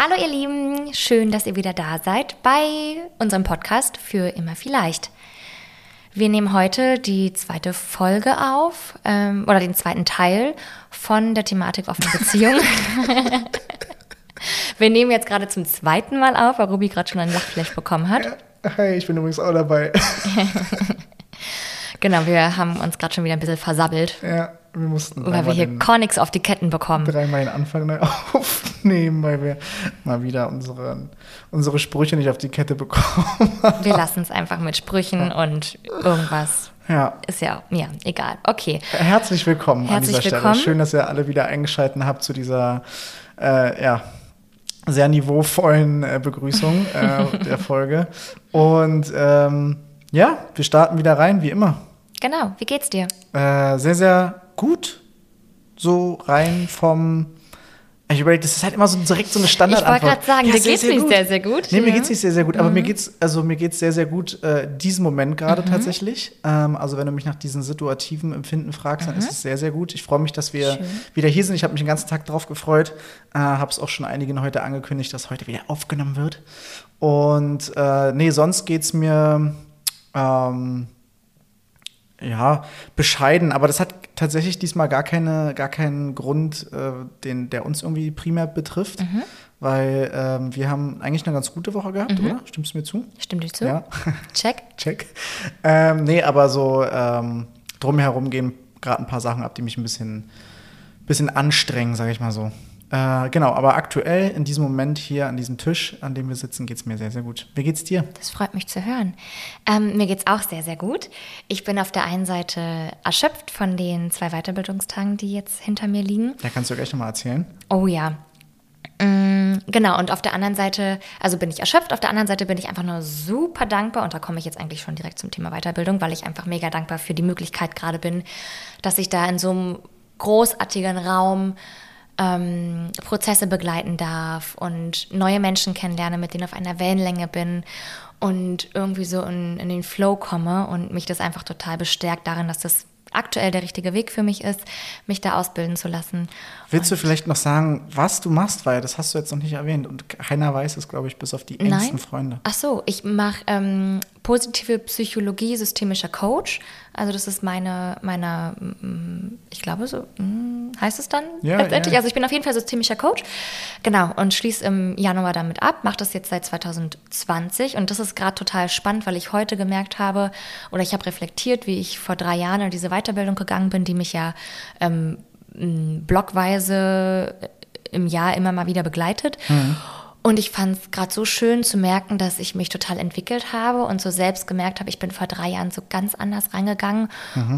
Hallo ihr Lieben, schön, dass ihr wieder da seid bei unserem Podcast für immer vielleicht. Wir nehmen heute die zweite Folge auf ähm, oder den zweiten Teil von der Thematik offene Beziehung. Wir nehmen jetzt gerade zum zweiten Mal auf, weil Ruby gerade schon einen Lachflash bekommen hat. Hi, ich bin übrigens auch dabei. genau, wir haben uns gerade schon wieder ein bisschen versabbelt. Ja, wir mussten. Weil wir hier gar nichts auf die Ketten bekommen. Dreimal den Anfang neu aufnehmen, weil wir mal wieder unsere, unsere Sprüche nicht auf die Kette bekommen. wir lassen es einfach mit Sprüchen und irgendwas. Ja. Ist ja, ja, egal. Okay. Herzlich willkommen Herzlich an dieser willkommen. Stelle. Schön, dass ihr alle wieder eingeschaltet habt zu dieser, äh, ja, sehr niveauvollen äh, Begrüßung äh, der Folge. Und ähm, ja, wir starten wieder rein, wie immer. Genau, wie geht's dir? Äh, sehr, sehr gut. So rein vom. Ich überlege, das ist halt immer so direkt so eine Standardantwort. Ich wollte gerade sagen, dir geht's nicht sehr, sehr gut. Nee, mir Ja. geht's nicht sehr, sehr gut. Aber Mhm. mir geht's, also mir geht's sehr, sehr gut äh, diesen Moment gerade tatsächlich. Ähm, also wenn du mich nach diesen situativen Empfinden fragst, dann ist es sehr, sehr gut. Ich freue mich, dass wir Mhm. Schön. wieder hier sind. Ich habe mich den ganzen Tag drauf gefreut. Äh, habe es auch schon einigen heute angekündigt, dass heute wieder aufgenommen wird. Und äh, nee, sonst geht's mir ähm, ja, bescheiden, aber das hat tatsächlich diesmal gar, keine, gar keinen Grund, äh, den, der uns irgendwie primär betrifft, Mhm. weil ähm, wir haben eigentlich eine ganz gute Woche gehabt, oder? Stimmst du mir zu? Stimmt dir zu? Ja, Check. check. Ähm, nee, aber so ähm, drumherum gehen gerade ein paar Sachen ab, die mich ein bisschen, bisschen anstrengen, sage ich mal so. Äh, genau, aber aktuell in diesem Moment hier an diesem Tisch, an dem wir sitzen, geht es mir sehr, sehr gut. Wie geht's dir? Das freut mich zu hören. Ähm, mir geht's auch sehr, sehr gut. Ich bin auf der einen Seite erschöpft von den zwei Weiterbildungstagen, die jetzt hinter mir liegen. Da kannst du gleich nochmal erzählen. Oh ja. Mm, Genau, und auf der anderen Seite, also bin ich erschöpft, auf der anderen Seite bin ich einfach nur super dankbar und da komme ich jetzt eigentlich schon direkt zum Thema Weiterbildung, weil ich einfach mega dankbar für die Möglichkeit gerade bin, dass ich da in so einem großartigen Raum ähm, Prozesse begleiten darf und neue Menschen kennenlerne, mit denen auf einer Wellenlänge bin und irgendwie so in, in den Flow komme und mich das einfach total bestärkt darin, dass das aktuell der richtige Weg für mich ist, mich da ausbilden zu lassen. Willst du vielleicht noch sagen, was du machst, weil das hast du jetzt noch nicht erwähnt und keiner weiß es, glaube ich, bis auf die engsten Freunde. Ach so, ich mache ähm, positive Psychologie systemischer Coach. Also das ist meine, meine, mm, ich glaube so, mm, heißt es dann Ja, letztendlich. ja. Also ich bin auf jeden Fall systemischer Coach. Genau, und schließe im Januar damit ab, mache das jetzt seit 2020 und das ist gerade total spannend, weil ich heute gemerkt habe oder ich habe reflektiert, wie ich vor drei Jahren in diese Weiterbildung gegangen bin, die mich ja ähm, blockweise im Jahr immer mal wieder begleitet. Und ich fand es gerade so schön zu merken, dass ich mich total entwickelt habe und so selbst gemerkt habe, ich bin vor drei Jahren so ganz anders reingegangen.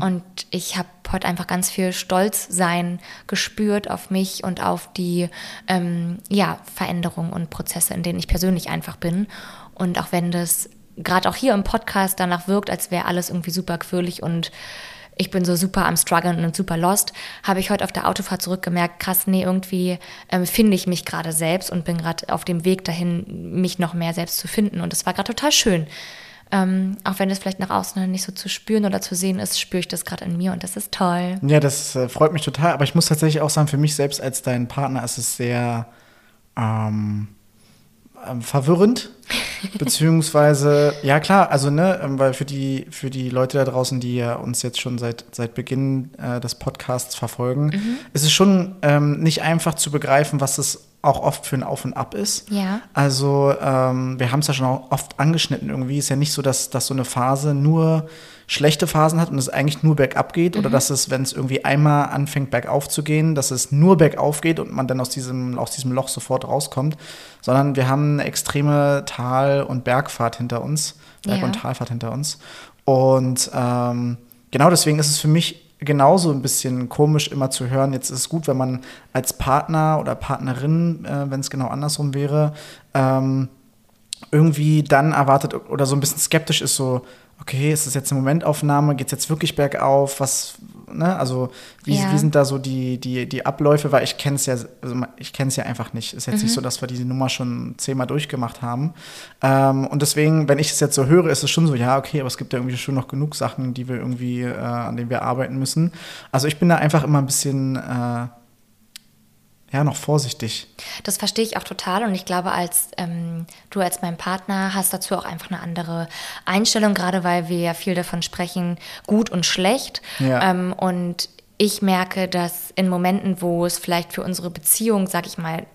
Und ich habe heute einfach ganz viel Stolzsein gespürt auf mich und auf die ähm, ja, Veränderungen und Prozesse, in denen ich persönlich einfach bin. Und auch wenn das gerade auch hier im Podcast danach wirkt, als wäre alles irgendwie super quirlig und ich bin so super am struggeln und super lost, habe ich heute auf der Autofahrt zurückgemerkt, krass, nee, irgendwie ähm, finde ich mich gerade selbst und bin gerade auf dem Weg dahin, mich noch mehr selbst zu finden. Und es war gerade total schön. Ähm, auch wenn es vielleicht nach außen nicht so zu spüren oder zu sehen ist, spüre ich das gerade in mir und das ist toll. Ja, das äh, freut mich total, aber ich muss tatsächlich auch sagen, für mich selbst als dein Partner ist es sehr ähm, ähm, verwirrend. Beziehungsweise, ja klar, also ne, ähm, weil für die, für die Leute da draußen, die ja uns jetzt schon seit, seit Beginn äh, des Podcasts verfolgen, ist es schon ähm, nicht einfach zu begreifen, was es auch oft für ein Auf und Ab ist. Ja. Also ähm, wir haben es ja schon oft angeschnitten irgendwie. Ist ja nicht so, dass, dass so eine Phase nur schlechte Phasen hat und es eigentlich nur bergab geht oder dass es, wenn es irgendwie einmal anfängt bergauf zu gehen, dass es nur bergauf geht und man dann aus diesem, aus diesem Loch sofort rauskommt, sondern wir haben eine extreme Tal- und Bergfahrt hinter uns, Berg- Ja. und Talfahrt hinter uns. Und ähm, genau deswegen ist es für mich genauso ein bisschen komisch immer zu hören. Jetzt ist es gut, wenn man als Partner oder Partnerin, äh, wenn es genau andersrum wäre, ähm, irgendwie dann erwartet oder so ein bisschen skeptisch ist, so, okay, ist das jetzt eine Momentaufnahme, geht es jetzt wirklich bergauf, was, ne, also wie, Ja. wie sind da so die, die, die Abläufe, weil ich kenne es ja, also ich kenne es ja einfach nicht. Ist jetzt nicht so, dass wir diese Nummer schon zehnmal durchgemacht haben. Ähm, und deswegen, wenn ich es jetzt so höre, ist es schon so, ja, okay, aber es gibt ja irgendwie schon noch genug Sachen, die wir irgendwie, äh, an denen wir arbeiten müssen. Also ich bin da einfach immer ein bisschen, äh, ja, noch vorsichtig. Das verstehe ich auch total und ich glaube, als ähm, du als mein Partner hast dazu auch einfach eine andere Einstellung, gerade weil wir ja viel davon sprechen, gut und schlecht. Ja. Ähm, und ich merke, dass in Momenten, wo es vielleicht für unsere Beziehung, sag ich mal,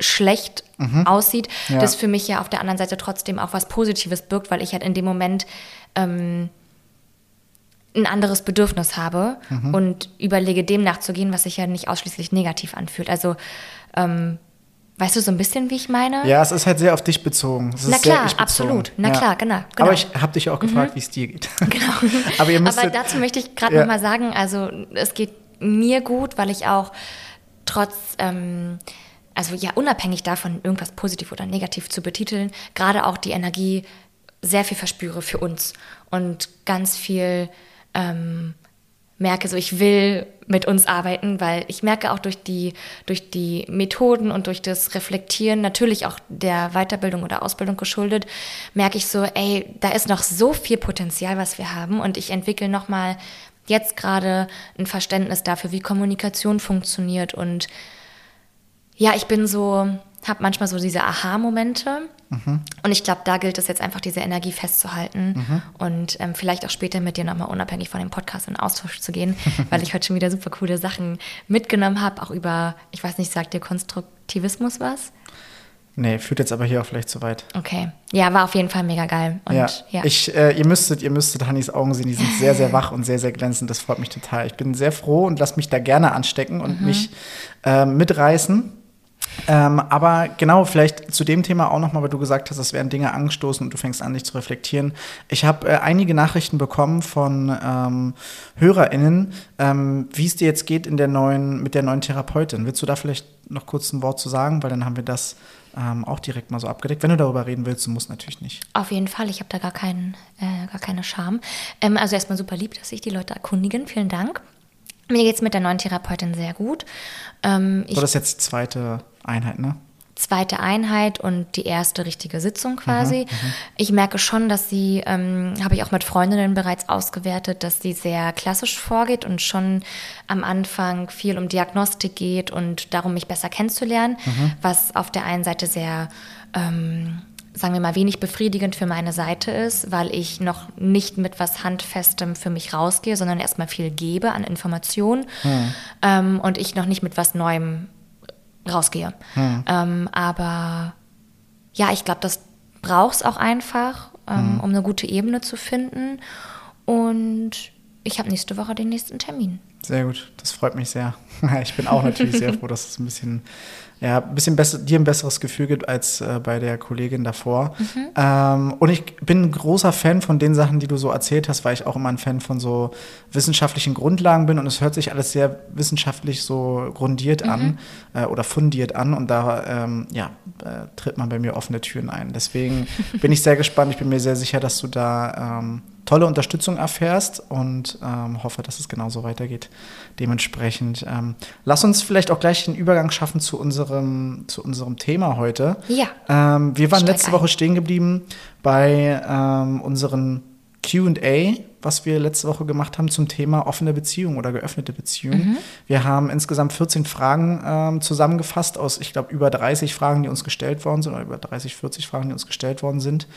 schlecht aussieht, Ja. das für mich ja auf der anderen Seite trotzdem auch was Positives birgt, weil ich halt in dem Moment ähm, ein anderes Bedürfnis habe und überlege, dem nachzugehen, was sich ja nicht ausschließlich negativ anfühlt. Also, ähm, weißt du so ein bisschen, wie ich meine? Ja, es ist halt sehr auf dich bezogen. Es ist Na sehr klar, absolut. Na ja. klar, genau, genau. Aber ich habe dich auch gefragt, wie es dir geht. Genau. Aber ihr müsst Aber dazu möchte ich gerade Ja. noch mal sagen, also es geht mir gut, weil ich auch trotz, ähm, also ja, unabhängig davon, irgendwas positiv oder negativ zu betiteln, gerade auch die Energie sehr viel verspüre für uns und ganz viel ähm, merke, so ich will mit uns arbeiten, weil ich merke auch durch die, durch die Methoden und durch das Reflektieren, natürlich auch der Weiterbildung oder Ausbildung geschuldet, merke ich so, ey, da ist noch so viel Potenzial, was wir haben. Und ich entwickle nochmal jetzt gerade ein Verständnis dafür, wie Kommunikation funktioniert. Und ja, ich bin so, habe manchmal so diese Aha-Momente. Und ich glaube, da gilt es jetzt einfach, diese Energie festzuhalten und ähm, vielleicht auch später mit dir nochmal unabhängig von dem Podcast in Austausch zu gehen, weil ich heute schon wieder super coole Sachen mitgenommen habe, auch über, ich weiß nicht, sagt dir Konstruktivismus was? Nee, führt jetzt aber hier auch vielleicht zu weit. Okay. Ja, war auf jeden Fall mega geil. Und ja, ja. Ich, äh, ihr müsstet, ihr müsstet Hannis Augen sehen, die sind sehr, sehr wach und sehr, sehr glänzend. Das freut mich total. Ich bin sehr froh und lasse mich da gerne anstecken und Mhm. mich äh, mitreißen. Ähm, aber genau, vielleicht zu dem Thema auch nochmal, weil du gesagt hast, es werden Dinge angestoßen und du fängst an, dich zu reflektieren. Ich habe äh, einige Nachrichten bekommen von ähm, HörerInnen, ähm, wie es dir jetzt geht in der neuen, mit der neuen Therapeutin. Willst du da vielleicht noch kurz ein Wort zu sagen? Weil dann haben wir das ähm, auch direkt mal so abgedeckt. Wenn du darüber reden willst, du musst natürlich nicht. Auf jeden Fall, ich habe da gar, keinen, äh, gar keine Scham. Ähm, also erstmal super lieb, dass sich die Leute erkundigen. Vielen Dank. Mir geht es mit der neuen Therapeutin sehr gut. Ähm, So, das ist jetzt die zweite Einheit, ne? zweite Einheit und die erste richtige Sitzung quasi. ich merke schon, dass sie, ähm, habe ich auch mit Freundinnen bereits ausgewertet, dass sie sehr klassisch vorgeht und schon am Anfang viel um Diagnostik geht und darum, mich besser kennenzulernen, was auf der einen Seite sehr ähm, sagen wir mal, wenig befriedigend für meine Seite ist, weil ich noch nicht mit was Handfestem für mich rausgehe, sondern erstmal viel gebe an Informationen ähm, und ich noch nicht mit was Neuem rausgehe. Ähm, aber ja, ich glaube, das braucht es auch einfach, ähm, um eine gute Ebene zu finden. Und ich habe nächste Woche den nächsten Termin. Sehr gut, das freut mich sehr. Ich bin auch natürlich sehr froh, dass es ein bisschen, ja, ein bisschen besser, dir ein besseres Gefühl gibt als äh, bei der Kollegin davor. Ähm, und ich bin ein großer Fan von den Sachen, die du so erzählt hast, weil ich auch immer ein Fan von so wissenschaftlichen Grundlagen bin und es hört sich alles sehr wissenschaftlich so grundiert an äh, oder fundiert an und da ähm, ja, äh, tritt man bei mir offene Türen ein. Deswegen bin ich sehr gespannt. Ich bin mir sehr sicher, dass du da ähm, tolle Unterstützung erfährst und ähm, hoffe, dass es genauso weitergeht. Dementsprechend ähm, lass uns vielleicht auch gleich den Übergang schaffen zu unserem, zu unserem Thema heute. Ja. Ähm, wir waren Steig letzte ein. Woche stehen geblieben bei ähm, unseren QA, was wir letzte Woche gemacht haben zum Thema offene Beziehung oder geöffnete Beziehung. Mhm. Wir haben insgesamt 14 Fragen ähm, zusammengefasst aus, ich glaube, über 30 Fragen, die uns gestellt worden sind, oder über 30, 40 Fragen, die uns gestellt worden sind.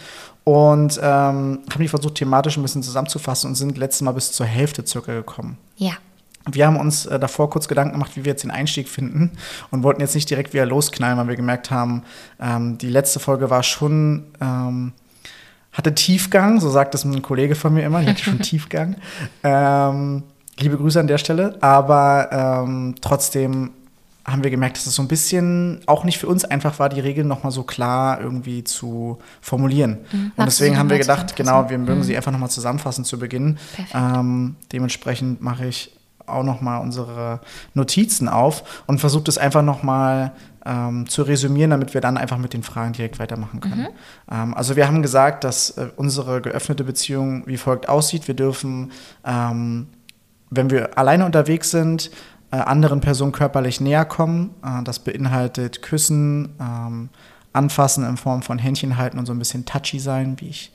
Und ähm, haben die versucht, thematisch ein bisschen zusammenzufassen und sind letztes Mal bis zur Hälfte circa gekommen. Ja. Wir haben uns äh, davor kurz Gedanken gemacht, wie wir jetzt den Einstieg finden und wollten jetzt nicht direkt wieder losknallen, weil wir gemerkt haben, ähm, die letzte Folge war schon, ähm, hatte Tiefgang, so sagt es ein Kollege von mir immer, die hatte schon Tiefgang. Ähm, liebe Grüße an der Stelle, aber ähm, trotzdem haben wir gemerkt, dass es so ein bisschen auch nicht für uns einfach war, die Regeln nochmal so klar irgendwie zu formulieren. Und Mhm. Du deswegen haben wir gedacht, genau, wir mögen sie einfach nochmal zusammenfassen zu Beginn. Ähm, dementsprechend mache ich auch nochmal unsere Notizen auf und versuche das einfach nochmal ähm, zu resümieren, damit wir dann einfach mit den Fragen direkt weitermachen können. Ähm, also wir haben gesagt, dass äh, unsere geöffnete Beziehung wie folgt aussieht. Wir dürfen, ähm, wenn wir alleine unterwegs sind, äh, anderen Personen körperlich näher kommen. Äh, das beinhaltet Küssen, ähm, Anfassen in Form von Händchen halten und so ein bisschen touchy sein, wie ich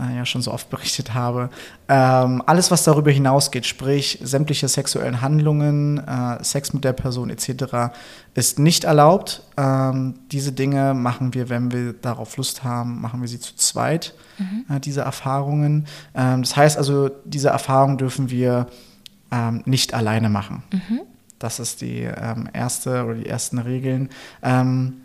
äh, ja schon so oft berichtet habe. Ähm, alles, was darüber hinausgeht, sprich sämtliche sexuellen Handlungen, äh, Sex mit der Person etc., ist nicht erlaubt. Ähm, diese Dinge machen wir, wenn wir darauf Lust haben, machen wir sie zu zweit, mhm. äh, diese Erfahrungen. Ähm, das heißt also, diese Erfahrungen dürfen wir ähm, nicht alleine machen. Mhm. Das ist die ähm, erste oder die ersten Regeln. Ähm,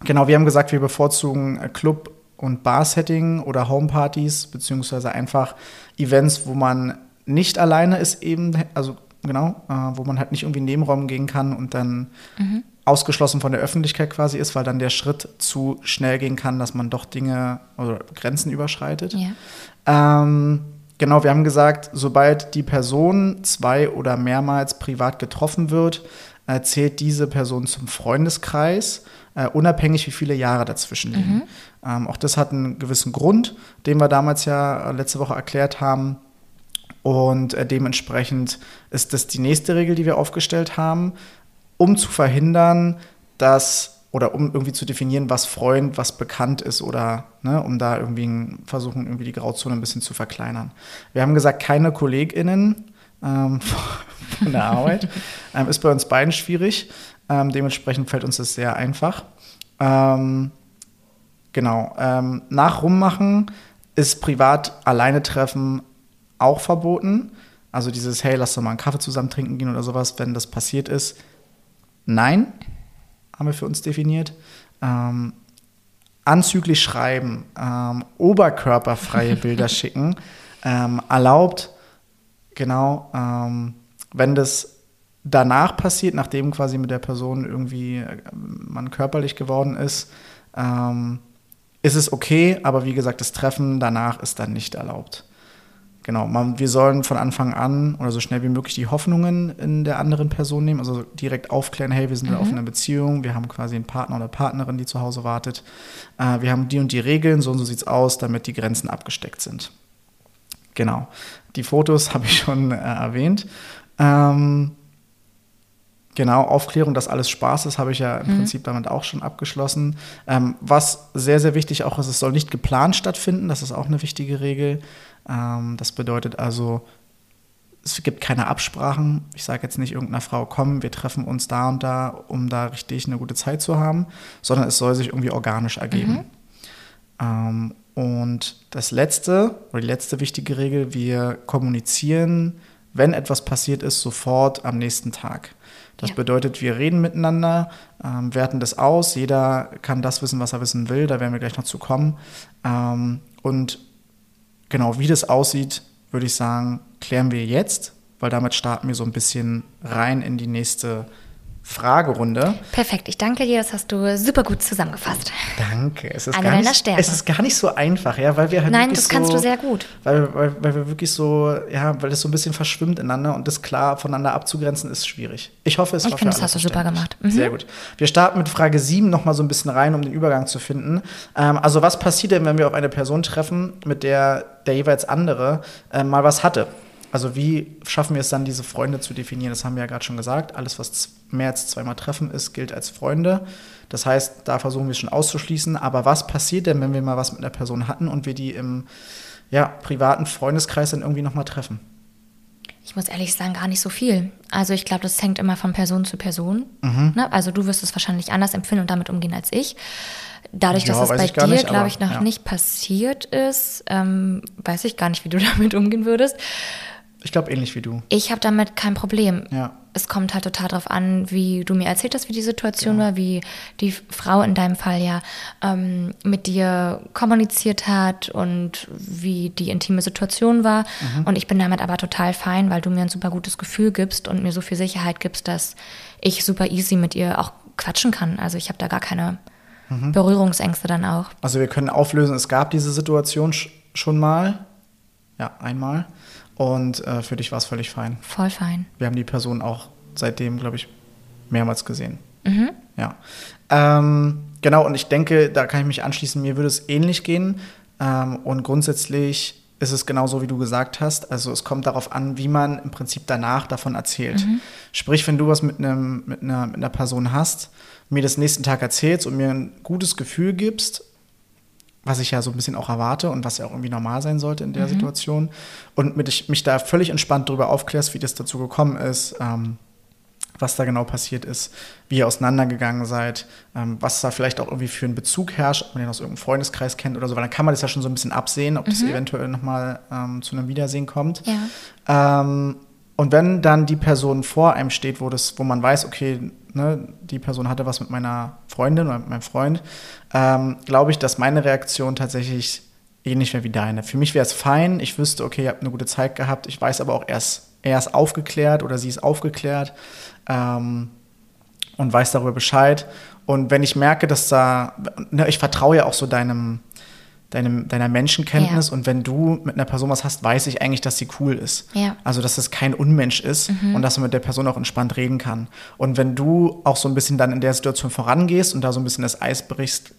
genau, wir haben gesagt, wir bevorzugen Club- und Bar-Setting oder Homepartys, beziehungsweise einfach Events, wo man nicht alleine ist, eben, also genau, äh, wo man halt nicht irgendwie in Nebenraum gehen kann und dann mhm. ausgeschlossen von der Öffentlichkeit quasi ist, weil dann der Schritt zu schnell gehen kann, dass man doch Dinge oder Grenzen überschreitet. Ja. Ähm, genau, wir haben gesagt, sobald die Person zwei oder mehrmals privat getroffen wird, äh, zählt diese Person zum Freundeskreis, äh, unabhängig wie viele Jahre dazwischen liegen. Mhm. Ähm, auch das hat einen gewissen Grund, den wir damals ja letzte Woche erklärt haben. Und äh, dementsprechend ist das die nächste Regel, die wir aufgestellt haben, um zu verhindern, dass oder um irgendwie zu definieren, was Freund, was bekannt ist oder ne, um da irgendwie versuchen, irgendwie die Grauzone ein bisschen zu verkleinern. Wir haben gesagt, keine KollegInnen ähm, von der Arbeit. ähm, ist bei uns beiden schwierig. Ähm, dementsprechend fällt uns das sehr einfach. Ähm, genau. Ähm, nach Rummachen ist privat alleine treffen auch verboten. Also dieses, hey, lass doch mal einen Kaffee zusammen trinken gehen oder sowas, wenn das passiert ist. Nein, haben wir für uns definiert. Ähm, anzüglich schreiben, ähm, oberkörperfreie Bilder schicken, ähm, erlaubt, genau, ähm, wenn das danach passiert, nachdem quasi mit der Person irgendwie äh, man körperlich geworden ist, ähm, ist es okay, aber wie gesagt, das Treffen danach ist dann nicht erlaubt. Genau, man, wir sollen von Anfang an oder so schnell wie möglich die Hoffnungen in der anderen Person nehmen, also direkt aufklären, hey, wir sind mhm. in einer Beziehung, wir haben quasi einen Partner oder Partnerin, die zu Hause wartet. Äh, wir haben die und die Regeln, so und so sieht es aus, damit die Grenzen abgesteckt sind. Genau. Die Fotos habe ich schon äh, erwähnt. Ähm, Genau, Aufklärung, dass alles Spaß ist, habe ich ja im mhm. Prinzip damit auch schon abgeschlossen. Ähm, was sehr, sehr wichtig auch ist, es soll nicht geplant stattfinden. Das ist auch eine wichtige Regel. Ähm, das bedeutet also, es gibt keine Absprachen. Ich sage jetzt nicht irgendeiner Frau, komm, wir treffen uns da und da, um da richtig eine gute Zeit zu haben, sondern es soll sich irgendwie organisch ergeben. Mhm. Ähm, und das letzte, oder die letzte wichtige Regel, wir kommunizieren, wenn etwas passiert ist, sofort am nächsten Tag. Das ja. bedeutet, wir reden miteinander, ähm, werten das aus, jeder kann das wissen, was er wissen will, da werden wir gleich noch zu kommen. Ähm, und genau, wie das aussieht, würde ich sagen, klären wir jetzt, weil damit starten wir so ein bisschen rein in die nächste Fragerunde. Perfekt, ich danke dir, das hast du super gut zusammengefasst. Danke. Es ist gar Stärken. Es ist gar nicht so einfach, ja, weil wir halt Nein, das kannst so, du sehr gut. Weil, weil, weil wir wirklich so, ja, weil das so ein bisschen verschwimmt ineinander und das klar voneinander abzugrenzen ist schwierig. Ich hoffe, es Ich finde, das hast du super gemacht. Mhm. Sehr gut. Wir starten mit Frage 7 noch mal so ein bisschen rein, um den Übergang zu finden. Ähm, also was passiert denn, wenn wir auf eine Person treffen, mit der der jeweils andere äh, mal was hatte? Also wie schaffen wir es dann, diese Freunde zu definieren? Das haben wir ja gerade schon gesagt. Alles, was mehr als zweimal Treffen ist, gilt als Freunde. Das heißt, da versuchen wir es schon auszuschließen. Aber was passiert denn, wenn wir mal was mit einer Person hatten und wir die im ja, privaten Freundeskreis dann irgendwie nochmal treffen? Ich muss ehrlich sagen, gar nicht so viel. Also ich glaube, das hängt immer von Person zu Person. Mhm. Ne? Also du wirst es wahrscheinlich anders empfinden und damit umgehen als ich. Dadurch, ja, dass es bei dir, glaube ich, noch ja. nicht passiert ist, ähm, weiß ich gar nicht, wie du damit umgehen würdest. Ich glaube ähnlich wie du. Ich habe damit kein Problem. Ja. Es kommt halt total darauf an, wie du mir erzählt hast, wie die Situation ja. war, wie die Frau in deinem Fall ja ähm, mit dir kommuniziert hat und wie die intime Situation war. Mhm. Und ich bin damit aber total fein, weil du mir ein super gutes Gefühl gibst und mir so viel Sicherheit gibst, dass ich super easy mit ihr auch quatschen kann. Also ich habe da gar keine mhm. Berührungsängste dann auch. Also wir können auflösen, es gab diese Situation schon mal. Ja, einmal. Und äh, für dich war es völlig fein. Voll fein. Wir haben die Person auch seitdem, glaube ich, mehrmals gesehen. Mhm. Ja. Ähm, genau, und ich denke, da kann ich mich anschließen, mir würde es ähnlich gehen. Ähm, und grundsätzlich ist es genauso, wie du gesagt hast. Also es kommt darauf an, wie man im Prinzip danach davon erzählt. Mhm. Sprich, wenn du was mit, einem, mit, einer, mit einer Person hast, mir das nächsten Tag erzählst und mir ein gutes Gefühl gibst, was ich ja so ein bisschen auch erwarte und was ja auch irgendwie normal sein sollte in der Situation. Und mit ich mich da völlig entspannt darüber aufklärst, wie das dazu gekommen ist, ähm, was da genau passiert ist, wie ihr auseinandergegangen seid, ähm, was da vielleicht auch irgendwie für einen Bezug herrscht, ob man den aus irgendeinem Freundeskreis kennt oder so, weil dann kann man das ja schon so ein bisschen absehen, ob das eventuell nochmal ähm, zu einem Wiedersehen kommt. Ja. Ähm, und wenn dann die Person vor einem steht, wo, das, wo man weiß, okay, ne, die Person hatte was mit meiner Freundin oder mit meinem Freund, ähm, glaube ich, dass meine Reaktion tatsächlich ähnlich wäre wie deine. Für mich wäre es fein, ich wüsste, okay, ihr habt eine gute Zeit gehabt, ich weiß aber auch erst, er ist aufgeklärt oder sie ist aufgeklärt ähm, und weiß darüber Bescheid. Und wenn ich merke, dass da, ne, ich vertraue ja auch so deinem, deinem, deiner Menschenkenntnis Ja. und wenn du mit einer Person was hast, weiß ich eigentlich, dass sie cool ist. Ja. Mhm. Also, dass es kein Unmensch ist und dass man mit der Person auch entspannt reden kann. Und wenn du auch so ein bisschen dann in der Situation vorangehst und da so ein bisschen das Eis brichst,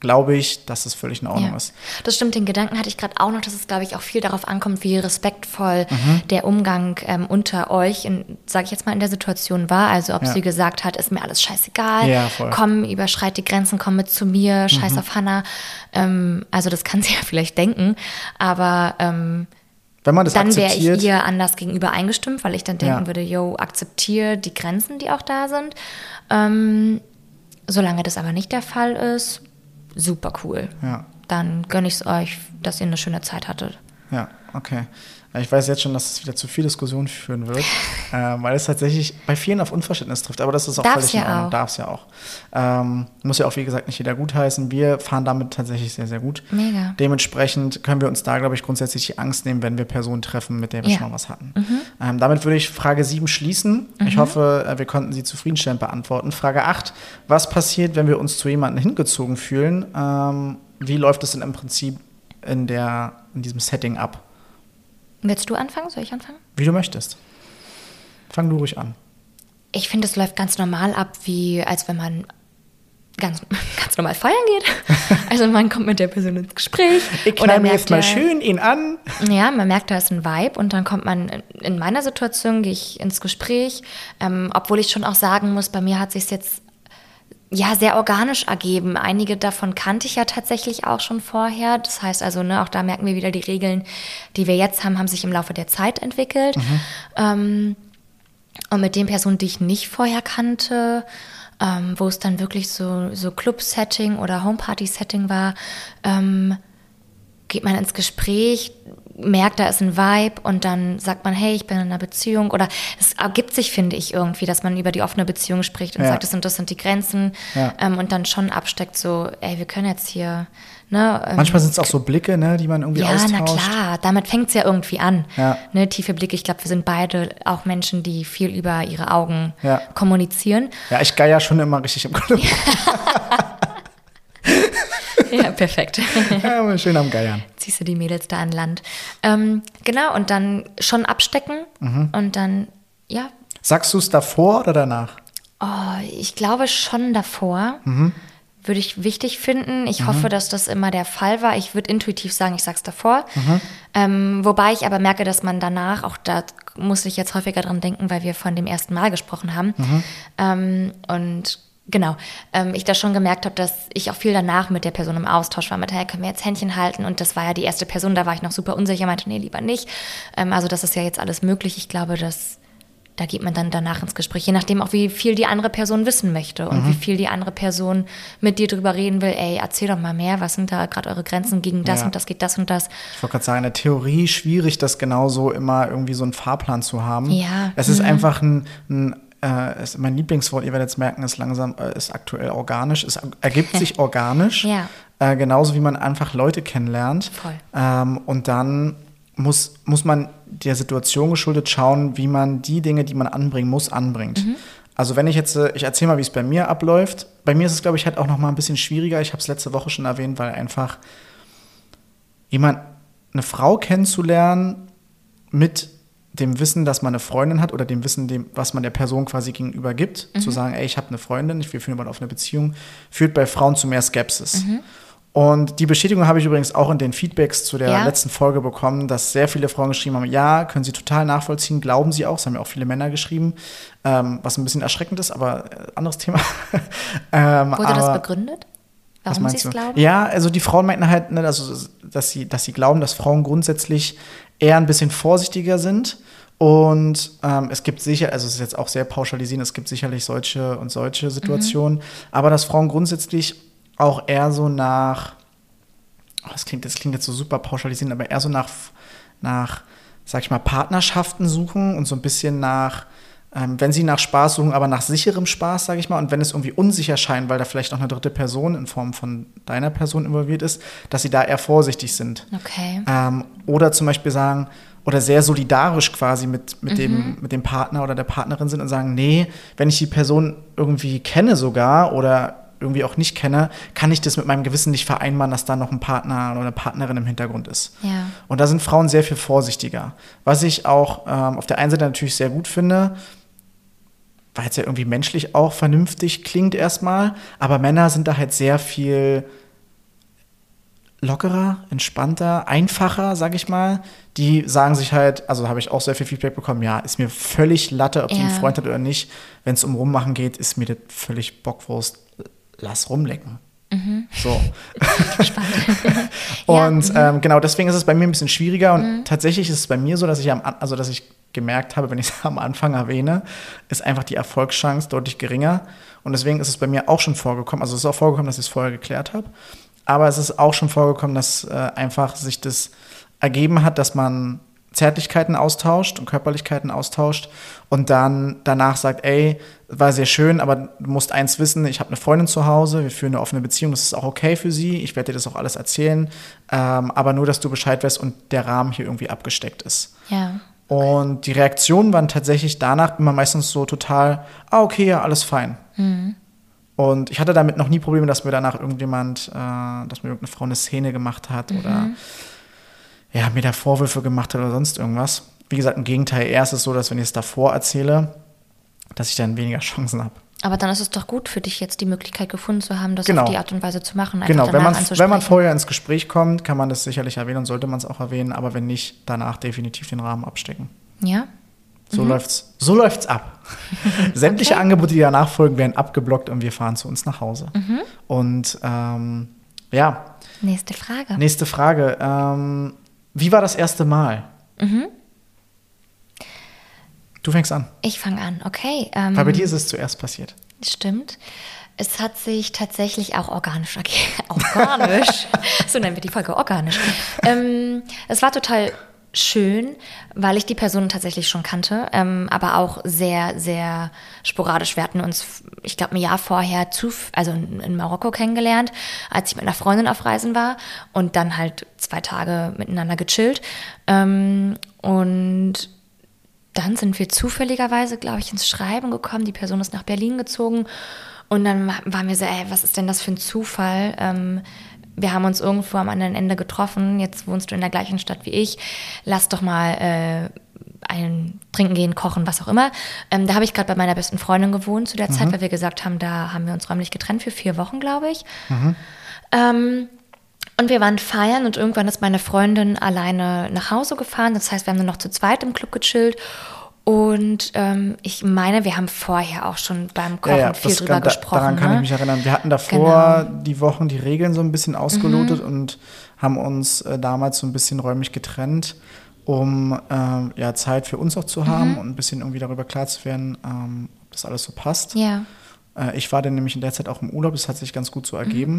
glaube ich, dass das völlig in Ordnung Ja. ist. Das stimmt, den Gedanken hatte ich gerade auch noch, dass es, glaube ich, auch viel darauf ankommt, wie respektvoll Mhm. der Umgang ähm, unter euch, sage ich jetzt mal, in der Situation war. Also ob Ja. sie gesagt hat, ist mir alles scheißegal, Ja. Mhm. komm, überschreit die Grenzen, komm mit zu mir, scheiß auf Hannah. Ähm, also das kann sie ja vielleicht denken, aber ähm, Wenn man das dann wäre ich ihr anders gegenüber eingestimmt, weil ich dann denken würde, yo, akzeptiere die Grenzen, die auch da sind. Ähm, solange das aber nicht der Fall ist, super cool. Ja. Dann gönne ich es euch, dass ihr eine schöne Zeit hattet. Ja, okay. Ich weiß jetzt schon, dass es wieder zu viel Diskussion führen wird, äh, weil es tatsächlich bei vielen auf Unverständnis trifft. Aber das ist auch Darf's völlig in ja Ordnung. auch. Darf es ja auch. Ähm, muss ja auch, wie gesagt, nicht jeder gutheißen. Wir fahren damit tatsächlich sehr, sehr gut. Mega. Dementsprechend können wir uns da, glaube ich, grundsätzlich die Angst nehmen, wenn wir Personen treffen, mit der wir Ja. Mhm. schon mal was hatten. Ähm, damit würde ich Frage 7 schließen. Ich hoffe, äh, wir konnten sie zufriedenstellend beantworten. Frage 8. Was passiert, wenn wir uns zu jemandem hingezogen fühlen? Ähm, wie läuft es denn im Prinzip in, der, in diesem Setting ab? Willst du anfangen? Soll ich anfangen? Wie du möchtest. Fang du ruhig an. Ich finde, es läuft ganz normal ab, wie als wenn man ganz, ganz normal feiern geht. Also man kommt mit der Person ins Gespräch. Ich knall mir merkt jetzt mal schön ihn an. Ja, man merkt, da ist ein Vibe und dann kommt man, in meiner Situation gehe ich ins Gespräch, ähm, obwohl ich schon auch sagen muss, bei mir hat sich jetzt ja sehr organisch ergeben. Einige davon kannte ich ja tatsächlich auch schon vorher. Das heißt also, ne, auch da merken wir wieder, die Regeln, die wir jetzt haben, haben sich im Laufe der Zeit entwickelt. Ähm, und mit den Personen, die ich nicht vorher kannte, ähm, wo es dann wirklich so, so Club-Setting oder Homeparty-Setting war, ähm, geht man ins Gespräch, merkt, da ist ein Vibe und dann sagt man, hey, ich bin in einer Beziehung oder es ergibt sich, finde ich, irgendwie, dass man über die offene Beziehung spricht und Ja. sagt, das und das sind die Grenzen Ja. ähm, und dann schon absteckt so, ey, wir können jetzt hier, ne? ähm, Manchmal sind es auch so Blicke, ne, die man irgendwie ja, austauscht. na klar, damit fängt es ja irgendwie an. Ja. Ne, tiefe Blicke, ich glaube, wir sind beide auch Menschen, die viel über ihre Augen Ja. kommunizieren. Ja, ich geier schon immer richtig im Club. Ja, perfekt. ja, schön am Geiern. Ziehst du die Mädels da an Land. Ähm, genau, und dann schon abstecken Mhm. und dann, ja, Sagst du es davor oder danach? oh, ich glaube schon davor. Mhm. Würde ich wichtig finden. Ich hoffe, dass das immer der Fall war. Ich würde intuitiv sagen, ich sag's davor. Mhm. Ähm, wobei ich aber merke, dass man danach, auch da muss ich jetzt häufiger dran denken, weil wir von dem ersten Mal gesprochen haben. Mhm. Ähm, und genau, ähm, ich da schon gemerkt habe, dass ich auch viel danach mit der Person im Austausch war, mit, hey, können wir jetzt Händchen halten? Und das war ja die erste Person, da war ich noch super unsicher, meinte, nee, lieber nicht. Ähm, also das ist ja jetzt alles möglich. Ich glaube, dass da geht man dann danach ins Gespräch, je nachdem auch, wie viel die andere Person wissen möchte und Mhm. wie viel die andere Person mit dir drüber reden will. Ey, erzähl doch mal mehr, was sind da gerade eure Grenzen gegen das Ja. und das geht das und das. Ich wollte gerade sagen, in der Theorie schwierig, das genauso immer irgendwie so einen Fahrplan zu haben. Ja. Es ist einfach ein, ein äh, ist mein Lieblingswort, ihr werdet es merken, ist langsam, äh, ist aktuell organisch. Es ergibt sich organisch. Ja. Äh, genauso wie man einfach Leute kennenlernt. Voll. Ähm, und dann muss, muss man der Situation geschuldet schauen, wie man die Dinge, die man anbringen muss, anbringt. Mhm. Also wenn ich jetzt, äh, ich erzähle mal, wie es bei mir abläuft. Bei mir ist es, glaube ich, halt auch noch mal ein bisschen schwieriger. Ich habe es letzte Woche schon erwähnt, weil einfach jemand, eine Frau kennenzulernen mit dem Wissen, dass man eine Freundin hat oder dem Wissen, dem, was man der Person quasi gegenüber gibt, zu sagen, ey, ich habe eine Freundin, ich will führen auf eine Beziehung, führt bei Frauen zu mehr Skepsis. Und die Bestätigung habe ich übrigens auch in den Feedbacks zu der Ja. letzten Folge bekommen, dass sehr viele Frauen geschrieben haben, ja, können sie total nachvollziehen, glauben sie auch, das haben ja auch viele Männer geschrieben, ähm, was ein bisschen erschreckend ist, aber äh, anderes Thema. ähm, Wurde aber, das begründet? Warum sie es glauben? Ja, also die Frauen meinten halt, ne, also, dass, sie, dass sie glauben, dass Frauen grundsätzlich eher ein bisschen vorsichtiger sind. Und ähm, es gibt sicher, also es ist jetzt auch sehr pauschalisierend, es gibt sicherlich solche und solche Situationen, mhm. aber dass Frauen grundsätzlich auch eher so nach, oh, das, klingt, das klingt jetzt so super pauschalisierend, aber eher so nach, nach, sag ich mal, Partnerschaften suchen und so ein bisschen nach, ähm, wenn sie nach Spaß suchen, aber nach sicherem Spaß, sage ich mal, und wenn es irgendwie unsicher scheint, weil da vielleicht noch eine dritte Person in Form von deiner Person involviert ist, dass sie da eher vorsichtig sind. Okay. Ähm, oder zum Beispiel sagen, oder sehr solidarisch quasi mit, mit, mhm. dem, mit dem Partner oder der Partnerin sind und sagen, nee, wenn ich die Person irgendwie kenne sogar oder irgendwie auch nicht kenne, kann ich das mit meinem Gewissen nicht vereinbaren, dass da noch ein Partner oder eine Partnerin im Hintergrund ist. Ja. Und da sind Frauen sehr viel vorsichtiger. Was ich auch ähm, auf der einen Seite natürlich sehr gut finde, weil es ja irgendwie menschlich auch vernünftig klingt erstmal, aber Männer sind da halt sehr viel lockerer, entspannter, einfacher, sag ich mal. Die sagen sich halt, also habe ich auch sehr viel Feedback bekommen, ja, ist mir völlig Latte, ob ja. die einen Freund hat oder nicht. Wenn es um Rummachen geht, ist mir das völlig Bockwurst. Lass rumlecken. Mhm. So. Und ja, mhm. ähm, genau deswegen ist es bei mir ein bisschen schwieriger. Und mhm. tatsächlich ist es bei mir so, dass ich am, also dass ich gemerkt habe, wenn ich es am Anfang erwähne, ist einfach die Erfolgschance deutlich geringer. Und deswegen ist es bei mir auch schon vorgekommen, also es ist auch vorgekommen, dass ich es vorher geklärt habe. Aber es ist auch schon vorgekommen, dass äh, einfach sich das ergeben hat, dass man Zärtlichkeiten austauscht und Körperlichkeiten austauscht und dann danach sagt, ey, war sehr schön, aber du musst eins wissen, ich habe eine Freundin zu Hause, wir führen eine offene Beziehung, das ist auch okay für sie, ich werde dir das auch alles erzählen, ähm, aber nur, dass du Bescheid weißt und der Rahmen hier irgendwie abgesteckt ist. Ja. Und die Reaktionen waren tatsächlich danach immer meistens so total, ah, okay, ja, alles fein. Mhm. Und ich hatte damit noch nie Probleme, dass mir danach irgendjemand, äh, dass mir irgendeine Frau eine Szene gemacht hat mhm. oder ja, mir da Vorwürfe gemacht hat oder sonst irgendwas. Wie gesagt, im Gegenteil, eher ist es so, dass wenn ich es davor erzähle, dass ich dann weniger Chancen habe. Aber dann ist es doch gut für dich jetzt die Möglichkeit gefunden zu haben, das genau. auf die Art und Weise zu machen. Genau, wenn, wenn man vorher ins Gespräch kommt, kann man das sicherlich erwähnen und sollte man es auch erwähnen, aber wenn nicht, danach definitiv den Rahmen abstecken. Ja, so mhm. läuft's. So läuft's ab. Sämtliche okay. Angebote, die danach folgen, werden abgeblockt und wir fahren zu uns nach Hause. Mhm. Und ähm, ja. Nächste Frage. Nächste Frage. Ähm, wie war das erste Mal? Mhm. Du fängst an. Ich fange an, okay. Ähm, Weil bei dir ist es zuerst passiert. Stimmt. Es hat sich tatsächlich auch organisch, okay, organisch, so nennen wir die Folge organisch. Ähm, es war total schön, weil ich die Person tatsächlich schon kannte, ähm, aber auch sehr, sehr sporadisch. Wir hatten uns, ich glaube, ein Jahr vorher zu, also in Marokko kennengelernt, als ich mit einer Freundin auf Reisen war und dann halt zwei Tage miteinander gechillt. Ähm, und dann sind wir zufälligerweise, glaube ich, ins Schreiben gekommen. Die Person ist nach Berlin gezogen. Und dann waren wir so, ey, was ist denn das für ein Zufall? Ähm, wir haben uns irgendwo am anderen Ende getroffen, jetzt wohnst du in der gleichen Stadt wie ich, lass doch mal äh, ein Trinken gehen, kochen, was auch immer. Ähm, da habe ich gerade bei meiner besten Freundin gewohnt zu der mhm. Zeit, weil wir gesagt haben, da haben wir uns räumlich getrennt für vier Wochen, glaube ich. Mhm. Ähm, und wir waren feiern und irgendwann ist meine Freundin alleine nach Hause gefahren. Das heißt, wir haben nur noch zu zweit im Club gechillt. Und ähm, ich meine, wir haben vorher auch schon beim Kochen ja, ja, viel drüber kann, gesprochen. Daran kann ne? ich mich erinnern. Wir hatten davor genau. die Wochen die Regeln so ein bisschen ausgelotet mhm. und haben uns äh, damals so ein bisschen räumlich getrennt, um äh, ja, Zeit für uns auch zu haben mhm. und ein bisschen irgendwie darüber klar zu werden, ähm, ob das alles so passt. Ja. Äh, ich war dann nämlich in der Zeit auch im Urlaub, das hat sich ganz gut so ergeben.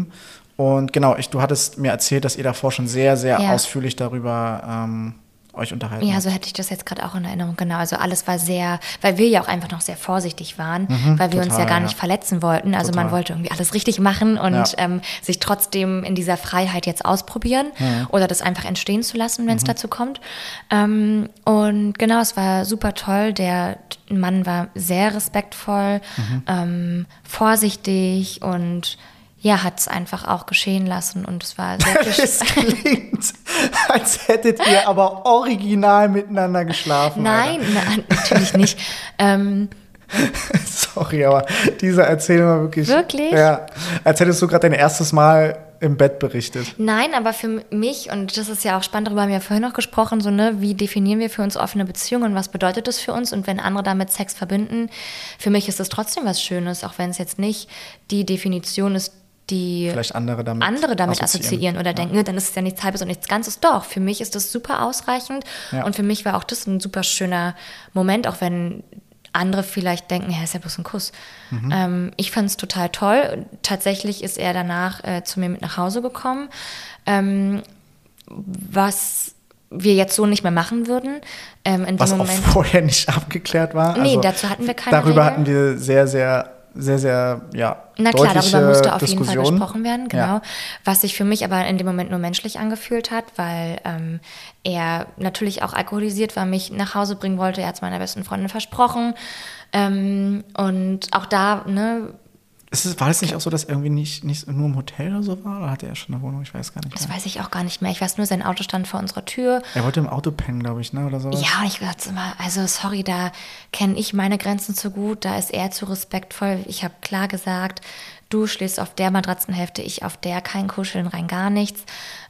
Mhm. Und genau, ich, du hattest mir erzählt, dass ihr davor schon sehr, sehr ja. ausführlich darüber ähm, euch unterhalten. Ja, so hätte ich das jetzt gerade auch in Erinnerung. Genau, also alles war sehr, weil wir ja auch einfach noch sehr vorsichtig waren, mhm, weil wir total, uns ja gar nicht verletzen wollten. Also total. man wollte irgendwie alles richtig machen und ja. ähm, sich trotzdem in dieser Freiheit jetzt ausprobieren mhm. oder das einfach entstehen zu lassen, wenn es mhm. dazu kommt. Ähm, und genau, es war super toll. Der Mann war sehr respektvoll, mhm. ähm, vorsichtig und ja, hat es einfach auch geschehen lassen und es war sehr Es klingt, als hättet ihr aber original miteinander geschlafen. Nein, na, natürlich nicht. ähm, Sorry, aber dieser Erzählung war wirklich. Wirklich? Ja. Als hättest du gerade dein erstes Mal im Bett berichtet. Nein, aber für mich, und das ist ja auch spannend, darüber haben wir ja vorhin noch gesprochen, so, ne, wie definieren wir für uns offene Beziehungen, was bedeutet das für uns? Und wenn andere damit Sex verbinden, für mich ist das trotzdem was Schönes, auch wenn es jetzt nicht die Definition ist, die Vielleicht andere damit andere damit assoziieren. assoziieren, oder denken, ne, dann ist es ja nichts Halbes und nichts Ganzes. Doch, für mich ist das super ausreichend Ja. und für mich war auch das ein super schöner Moment, auch wenn andere vielleicht denken, ja, ist ja bloß ein Kuss. Mhm. Ähm, ich fand es total toll. Tatsächlich ist er danach äh, zu mir mit nach Hause gekommen, ähm, was wir jetzt so nicht mehr machen würden. Ähm, in Was auch vorher nicht abgeklärt war. Nee, dazu hatten wir keine Darüber Regeln. hatten wir sehr, sehr, sehr, sehr, ja, Na klar, darüber musste auf jeden Fall gesprochen werden, genau. Ja. Was sich für mich aber in dem Moment nur menschlich angefühlt hat, weil ähm, er natürlich auch alkoholisiert war, mich nach Hause bringen wollte. Er hat es meiner besten Freundin versprochen. Ähm, und auch da, ne, Ist es, war das nicht auch so, dass irgendwie nicht, nicht nur im Hotel oder so war? Oder hatte er schon eine Wohnung? Ich weiß gar nicht. das Mehr. weiß ich auch gar nicht mehr. Ich weiß nur, sein Auto stand vor unserer Tür. Er wollte im Auto pennen, glaube ich, ne? Oder so. Ja, und ich dachte immer, also sorry, da kenne ich meine Grenzen zu gut, da ist er zu respektvoll. Ich habe klar gesagt, du schläfst auf der Matratzenhälfte, ich auf der, kein Kuscheln, rein gar nichts.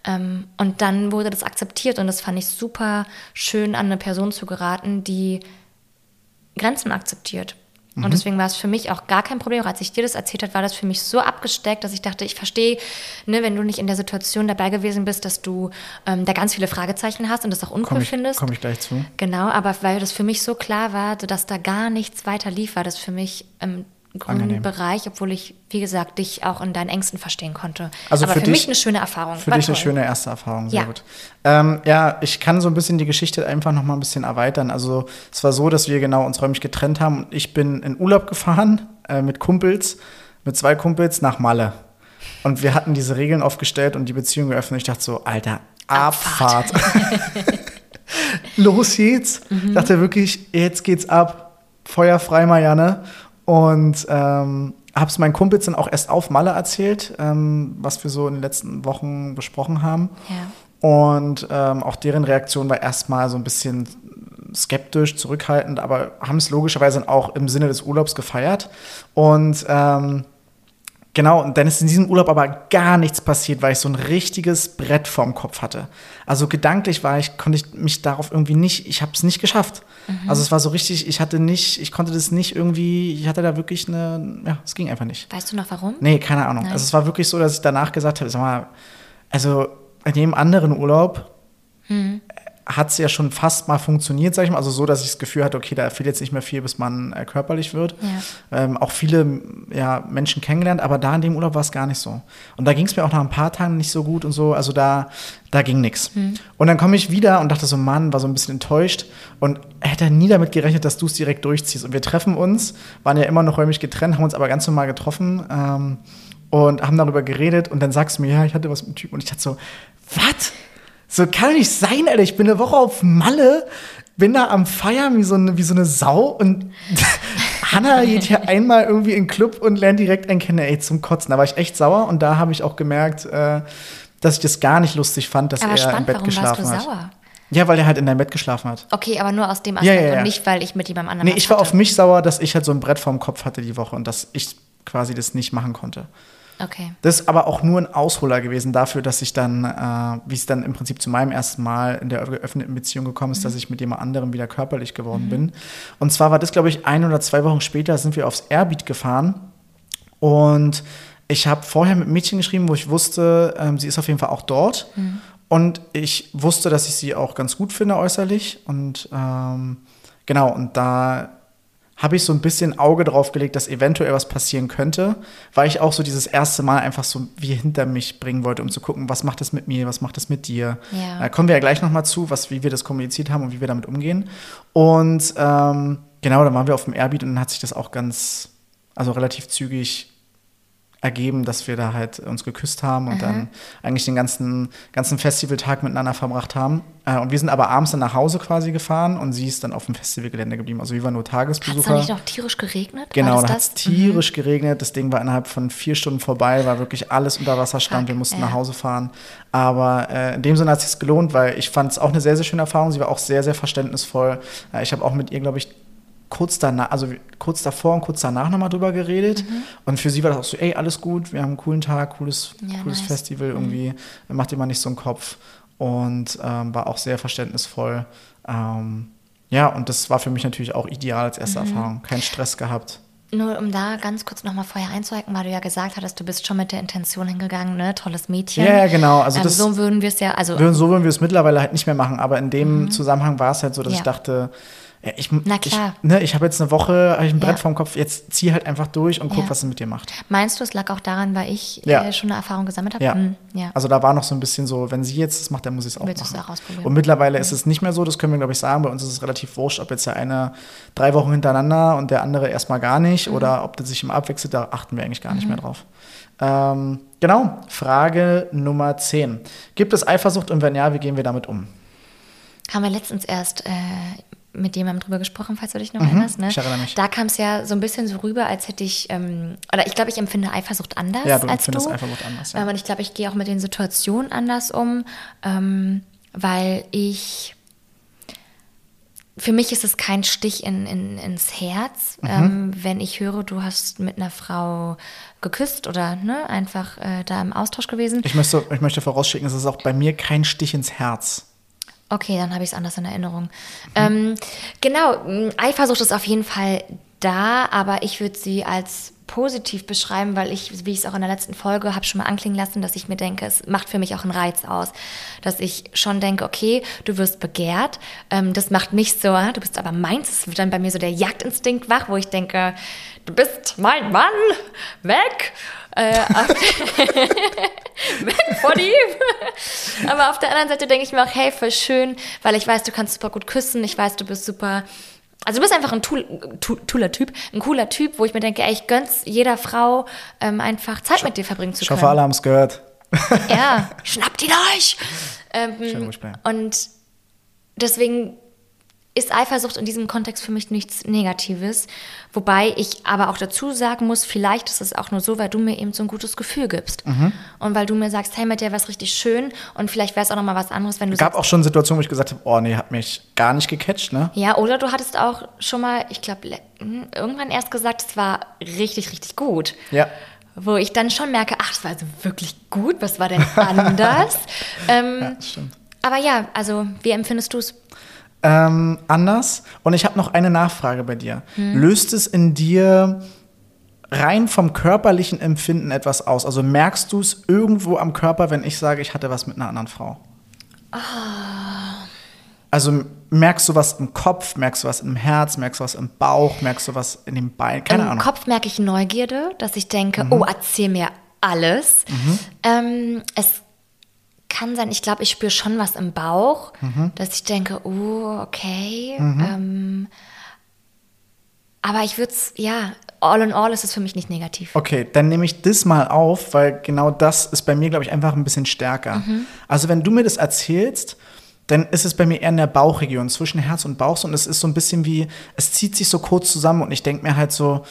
Ähm, und dann wurde das akzeptiert und das fand ich super schön, an eine Person zu geraten, die Grenzen akzeptiert. Mhm. Und deswegen war es für mich auch gar kein Problem. Auch als ich dir das erzählt habe, war das für mich so abgesteckt, dass ich dachte, ich verstehe, ne, wenn du nicht in der Situation dabei gewesen bist, dass du ähm, da ganz viele Fragezeichen hast und das auch uncool Komme ich, findest. komm ich gleich zu. Genau, aber weil das für mich so klar war, dass da gar nichts weiter lief, war das für mich im grünen Angenehm. Bereich, obwohl ich, wie gesagt, dich auch in deinen Ängsten verstehen konnte. Also aber für für, dich- mich eine schöne Erfahrung. Für War dich eine toll. schöne erste Erfahrung, sehr Ja. gut. Ähm, ja, ich kann so ein bisschen die Geschichte einfach noch mal ein bisschen erweitern. Also es war so, dass wir genau uns räumlich getrennt haben. Und Ich bin in Urlaub gefahren äh, mit Kumpels, mit zwei Kumpels nach Malle. Und wir hatten diese Regeln aufgestellt und die Beziehung geöffnet. Ich dachte so, Alter, Abfahrt. Los geht's. Mhm. Dachte wirklich, jetzt geht's ab. Feuer frei, Marianne. Und ähm, hab's meinen Kumpels dann auch erst auf Malle erzählt, ähm, was wir so in den letzten Wochen besprochen haben. Ja. Und ähm, auch deren Reaktion war erstmal so ein bisschen skeptisch, zurückhaltend, aber haben es logischerweise dann auch im Sinne des Urlaubs gefeiert. Und ähm, genau, und dann ist in diesem Urlaub aber gar nichts passiert, weil ich so ein richtiges Brett vorm Kopf hatte. Also gedanklich war ich, konnte ich mich darauf irgendwie nicht, ich habe es nicht geschafft. Also es war so richtig, ich hatte nicht, ich konnte das nicht irgendwie, ich hatte da wirklich eine, ja, es ging einfach nicht. Weißt du noch warum? Nee, keine Ahnung. Nein. Also es war wirklich so, dass ich danach gesagt habe, sag mal, also in jedem anderen Urlaub hat es ja schon fast mal funktioniert, sag ich mal. Also so, dass ich das Gefühl hatte, okay, da fehlt jetzt nicht mehr viel, bis man äh, körperlich wird. Ja. Ähm, auch viele ja, Menschen kennengelernt, aber da in dem Urlaub war es gar nicht so. Und da ging es mir auch nach ein paar Tagen nicht so gut und so. Also da, da ging nichts. Und dann komme ich wieder und dachte so, Mann, war so ein bisschen enttäuscht und hätte nie damit gerechnet, dass du es direkt durchziehst. Und wir treffen uns, waren ja immer noch räumlich getrennt, haben uns aber ganz normal getroffen. Ähm, und haben darüber geredet und dann sagst du mir, ja, ich hatte was mit dem Typen und ich dachte so, was? So kann nicht sein, Alter. Ich bin eine Woche auf Malle, bin da am Feiern wie so eine, wie so eine Sau und Hanna geht hier einmal irgendwie in den Club und lernt direkt einen kennen, ey, zum Kotzen. Da war ich echt sauer und da habe ich auch gemerkt, äh, dass ich das gar nicht lustig fand, dass Aber er im spannend, Bett warum warst geschlafen du hat. sauer? Ja, weil er halt in deinem Bett geschlafen hat. Okay, aber nur aus dem Ja, Aspekt ja, ja. und nicht, weil ich mit jemandem anderen Nee, ich war hatte. auf mich sauer, dass ich halt so ein Brett vorm Kopf hatte die Woche und dass ich quasi das nicht machen konnte. Okay. Das ist aber auch nur ein Ausholer gewesen dafür, dass ich dann, äh, wie es dann im Prinzip zu meinem ersten Mal in der geöffneten Beziehung gekommen ist, dass ich mit jemand anderem wieder körperlich geworden bin. Und zwar war das, glaube ich, ein oder zwei Wochen später sind wir aufs Airbeat gefahren und ich habe vorher mit einem Mädchen geschrieben, wo ich wusste, ähm, sie ist auf jeden Fall auch dort. Und ich wusste, dass ich sie auch ganz gut finde äußerlich. Und ähm, genau, und da habe ich so ein bisschen Auge drauf gelegt, dass eventuell was passieren könnte, weil ich auch so dieses erste Mal einfach so wie hinter mich bringen wollte, um zu gucken, was macht das mit mir, was macht das mit dir. Ja. Da kommen wir ja gleich nochmal zu, was, wie wir das kommuniziert haben und wie wir damit umgehen. Und ähm, genau, dann waren wir auf dem Airbeat und dann hat sich das auch ganz, also relativ zügig ergeben, dass wir da halt uns geküsst haben und dann eigentlich den ganzen, ganzen Festivaltag miteinander verbracht haben. Äh, und wir sind aber abends dann nach Hause quasi gefahren und sie ist dann auf dem Festivalgelände geblieben. Also wir waren nur Hat es Tagesbesucher. nicht noch tierisch geregnet? Genau, da hat es tierisch geregnet. Das Ding war innerhalb von vier Stunden vorbei, war wirklich alles unter Wasser stand. Wir mussten ja. nach Hause fahren. Aber äh, in dem Sinne hat es sich gelohnt, weil ich fand es auch eine sehr, sehr schöne Erfahrung. Sie war auch sehr, sehr verständnisvoll. Äh, ich habe auch mit ihr, glaube ich, kurz danach, also kurz davor und kurz danach nochmal drüber geredet. Und für sie war das auch so, ey, alles gut, wir haben einen coolen Tag, cooles, Ja, cooles nice. Festival irgendwie, macht dir mal nicht so einen Kopf. Und ähm, war auch sehr verständnisvoll. Ähm, ja, und das war für mich natürlich auch ideal als erste Erfahrung. Kein Stress gehabt. Nur um da ganz kurz nochmal vorher einzuhaken, weil du ja gesagt hattest, du bist schon mit der Intention hingegangen, ne, tolles Mädchen. Ja, ja, genau. Also ähm, das- so würden wir es ja, also Würden- So würden wir es mittlerweile halt nicht mehr machen, aber in dem Zusammenhang war es halt so, dass Mhm. Ja. ich dachte, ich, Na klar. ich, ne, ich habe jetzt eine Woche, habe ich ein Brett Ja. vorm Kopf, jetzt zieh halt einfach durch und guck, Ja. was es mit dir macht. meinst du, es lag auch daran, weil ich Ja. äh, schon eine Erfahrung gesammelt habe? Ja. Hm, ja. Also da war noch so ein bisschen so, wenn sie jetzt das macht, dann muss ich es auch Willst machen. auch ausprobieren? Und mittlerweile ist es nicht mehr so, das können wir, glaube ich, sagen. Bei uns ist es relativ wurscht, ob jetzt der eine drei Wochen hintereinander und der andere erstmal gar nicht Mhm. oder ob das sich immer abwechselt, da achten wir eigentlich gar nicht mehr drauf. Ähm, genau, Frage Nummer 10. Gibt es Eifersucht und wenn ja, wie gehen wir damit um? Haben wir letztens erst äh, mit jemandem drüber gesprochen, falls du dich noch erinnerst. Ne? Mhm. ich erinnere mich. Da kam es ja so ein bisschen so rüber, als hätte ich, ähm, oder ich glaube, ich empfinde Eifersucht anders Ja, du als empfindest du. Eifersucht anders, ja. Ähm, und ich glaube, ich gehe auch mit den Situationen anders um, ähm, weil ich für mich ist es kein Stich in, in, ins Herz, Mhm. ähm, wenn ich höre, du hast mit einer Frau geküsst oder ne, einfach äh, da im Austausch gewesen. Ich möchte, ich möchte vorausschicken, es ist auch bei mir kein Stich ins Herz. Okay, dann habe ich es anders in Erinnerung. Ähm, genau, Eifersucht ist auf jeden Fall da, aber ich würde sie als positiv beschreiben, weil ich, wie ich es auch in der letzten Folge habe schon mal anklingen lassen, dass ich mir denke, es macht für mich auch einen Reiz aus. Dass ich schon denke, okay, du wirst begehrt. Ähm, das macht mich so, ah, du bist aber meins. Es wird dann bei mir so der Jagdinstinkt wach, wo ich denke, du bist mein Mann, weg. Äh, weg von ihm. Aber auf der anderen Seite denke ich mir auch, hey, voll schön, weil ich weiß, du kannst super gut küssen. Ich weiß, du bist super. Also du bist einfach ein cooler Typ, ein cooler Typ, wo ich mir denke, ey, ich gönn's jeder Frau ähm, einfach Zeit mit dir verbringen zu Ich können. hoffe, alle haben es gehört. Ja, schnappt ihn euch! Schön Ähm, bleiben. und deswegen ist Eifersucht in diesem Kontext für mich nichts Negatives. Wobei ich aber auch dazu sagen muss, vielleicht ist es auch nur so, weil du mir eben so ein gutes Gefühl gibst. Mhm. Und weil du mir sagst, hey, mit der wär's richtig schön und vielleicht wäre es auch noch mal was anderes, wenn du gab sagst, auch schon Situationen, wo ich gesagt habe, oh nee, hat mich gar nicht gecatcht, ne? ja, oder du hattest auch schon mal, ich glaube, irgendwann erst gesagt, es war richtig, richtig gut. Ja. Wo ich dann schon merke, ach, es war also wirklich gut, was war denn anders? ähm, Ja, aber ja, also wie empfindest du es? Ähm, anders. Und ich habe noch eine Nachfrage bei dir. Hm. Löst es in dir rein vom körperlichen Empfinden etwas aus? Also merkst du es irgendwo am Körper, wenn ich sage, ich hatte was mit einer anderen Frau? Also merkst du was im Kopf, merkst du was im Herz, merkst du was im Bauch, merkst du was in den Beinen? Keine Im Ahnung. Mhm. Kopf merke ich Neugierde, dass ich denke, oh, erzähl mir alles. Ähm, es kann sein, ich glaube, ich spüre schon was im Bauch, Mhm. dass ich denke, oh, okay. Ähm, aber ich würde es, ja, all in all ist es für mich nicht negativ. Okay, dann nehme ich das mal auf, weil genau das ist bei mir, glaube ich, einfach ein bisschen stärker. Also wenn du mir das erzählst, dann ist es bei mir eher in der Bauchregion, zwischen Herz und Bauch. Und es ist so ein bisschen wie, es zieht sich so kurz zusammen und ich denke mir halt so,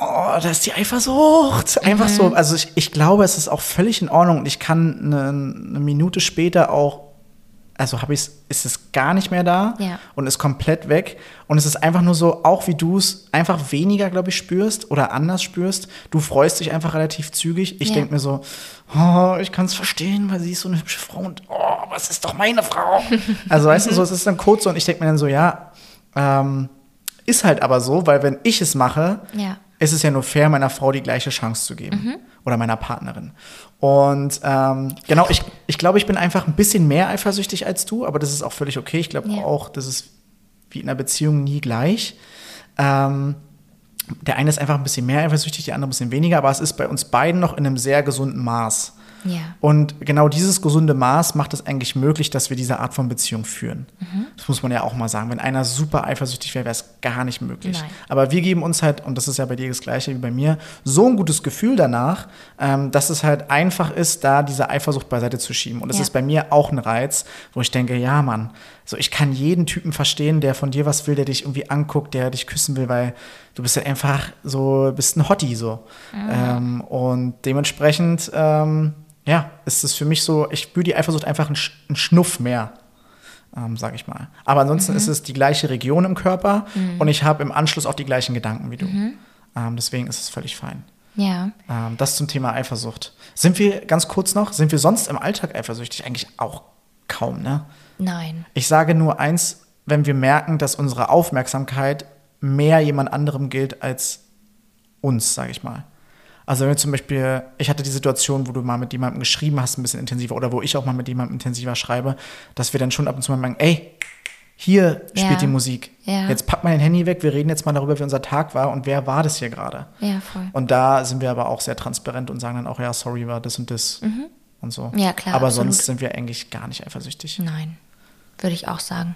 oh, da ist die Eifersucht. Einfach so, also ich, ich glaube, es ist auch völlig in Ordnung und ich kann eine, eine Minute später auch, also habe ich ist es gar nicht mehr da Ja. und ist komplett weg. Und es ist einfach nur so, auch wie du es einfach weniger, glaube ich, spürst oder anders spürst. Du freust dich einfach relativ zügig. Ich Ja. denke mir so, oh, ich kann es verstehen, weil sie ist so eine hübsche Frau und oh, was ist doch meine Frau? also weißt du, so, es ist dann kurz so und ich denke mir dann so, ja, ähm, ist halt aber so, weil wenn ich es mache, Ja. Ist es ja nur fair, meiner Frau die gleiche Chance zu geben. Oder meiner Partnerin. Und ähm, genau, ich, ich glaube, ich bin einfach ein bisschen mehr eifersüchtig als du, aber das ist auch völlig okay. Ich glaube Ja. auch, das ist wie in einer Beziehung nie gleich. Ähm, der eine ist einfach ein bisschen mehr eifersüchtig, der andere ein bisschen weniger, aber es ist bei uns beiden noch in einem sehr gesunden Maß. Ja. Und genau dieses gesunde Maß macht es eigentlich möglich, dass wir diese Art von Beziehung führen. Das muss man ja auch mal sagen. Wenn einer super eifersüchtig wäre, wäre es gar nicht möglich. Nein. Aber wir geben uns halt, und das ist ja bei dir das Gleiche wie bei mir, so ein gutes Gefühl danach, ähm, dass es halt einfach ist, da diese Eifersucht beiseite zu schieben. Und das Ja. ist bei mir auch ein Reiz, wo ich denke, ja, Mann, so ich kann jeden Typen verstehen, der von dir was will, der dich irgendwie anguckt, der dich küssen will, weil du bist ja einfach so, bist ein Hottie so. Ähm, und dementsprechend, ähm, ja, ist es für mich so, ich spüre die Eifersucht einfach einen, Sch- einen Schnuff mehr ähm, sage ich mal. Aber ansonsten ist es die gleiche Region im Körper und ich habe im Anschluss auch die gleichen Gedanken wie du. Ähm, deswegen ist es völlig fein. Ja. Ähm, das zum Thema Eifersucht. Sind wir, ganz kurz noch, sind wir sonst im Alltag eifersüchtig? Eigentlich auch kaum, ne? Nein. Ich sage nur eins, wenn wir merken, dass unsere Aufmerksamkeit mehr jemand anderem gilt als uns, sage ich mal. Also wenn wir zum Beispiel, ich hatte die Situation, wo du mal mit jemandem geschrieben hast, ein bisschen intensiver, oder wo ich auch mal mit jemandem intensiver schreibe, dass wir dann schon ab und zu mal sagen, ey, hier spielt Ja. die Musik. Ja. Jetzt pack mal dein Handy weg, wir reden jetzt mal darüber, wie unser Tag war und wer war das hier gerade. Ja, voll. Und da sind wir aber auch sehr transparent und sagen dann auch, ja, sorry, war das und das und so. Mhm. Ja, klar, Aber absolut. sonst sind wir eigentlich gar nicht eifersüchtig. Nein, würde ich auch sagen.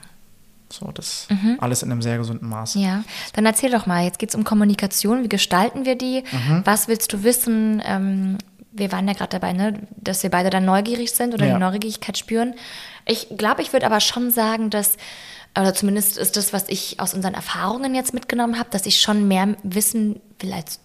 So, das Mhm. alles in einem sehr gesunden Maß. Ja, dann erzähl doch mal, jetzt geht es um Kommunikation, wie gestalten wir die? Mhm. Was willst du wissen? Ähm, wir waren ja gerade dabei, ne, dass wir beide dann neugierig sind oder Ja. die Neugierigkeit spüren. Ich glaube, ich würde aber schon sagen, dass, oder zumindest ist das, was ich aus unseren Erfahrungen jetzt mitgenommen habe, dass ich schon mehr wissen will als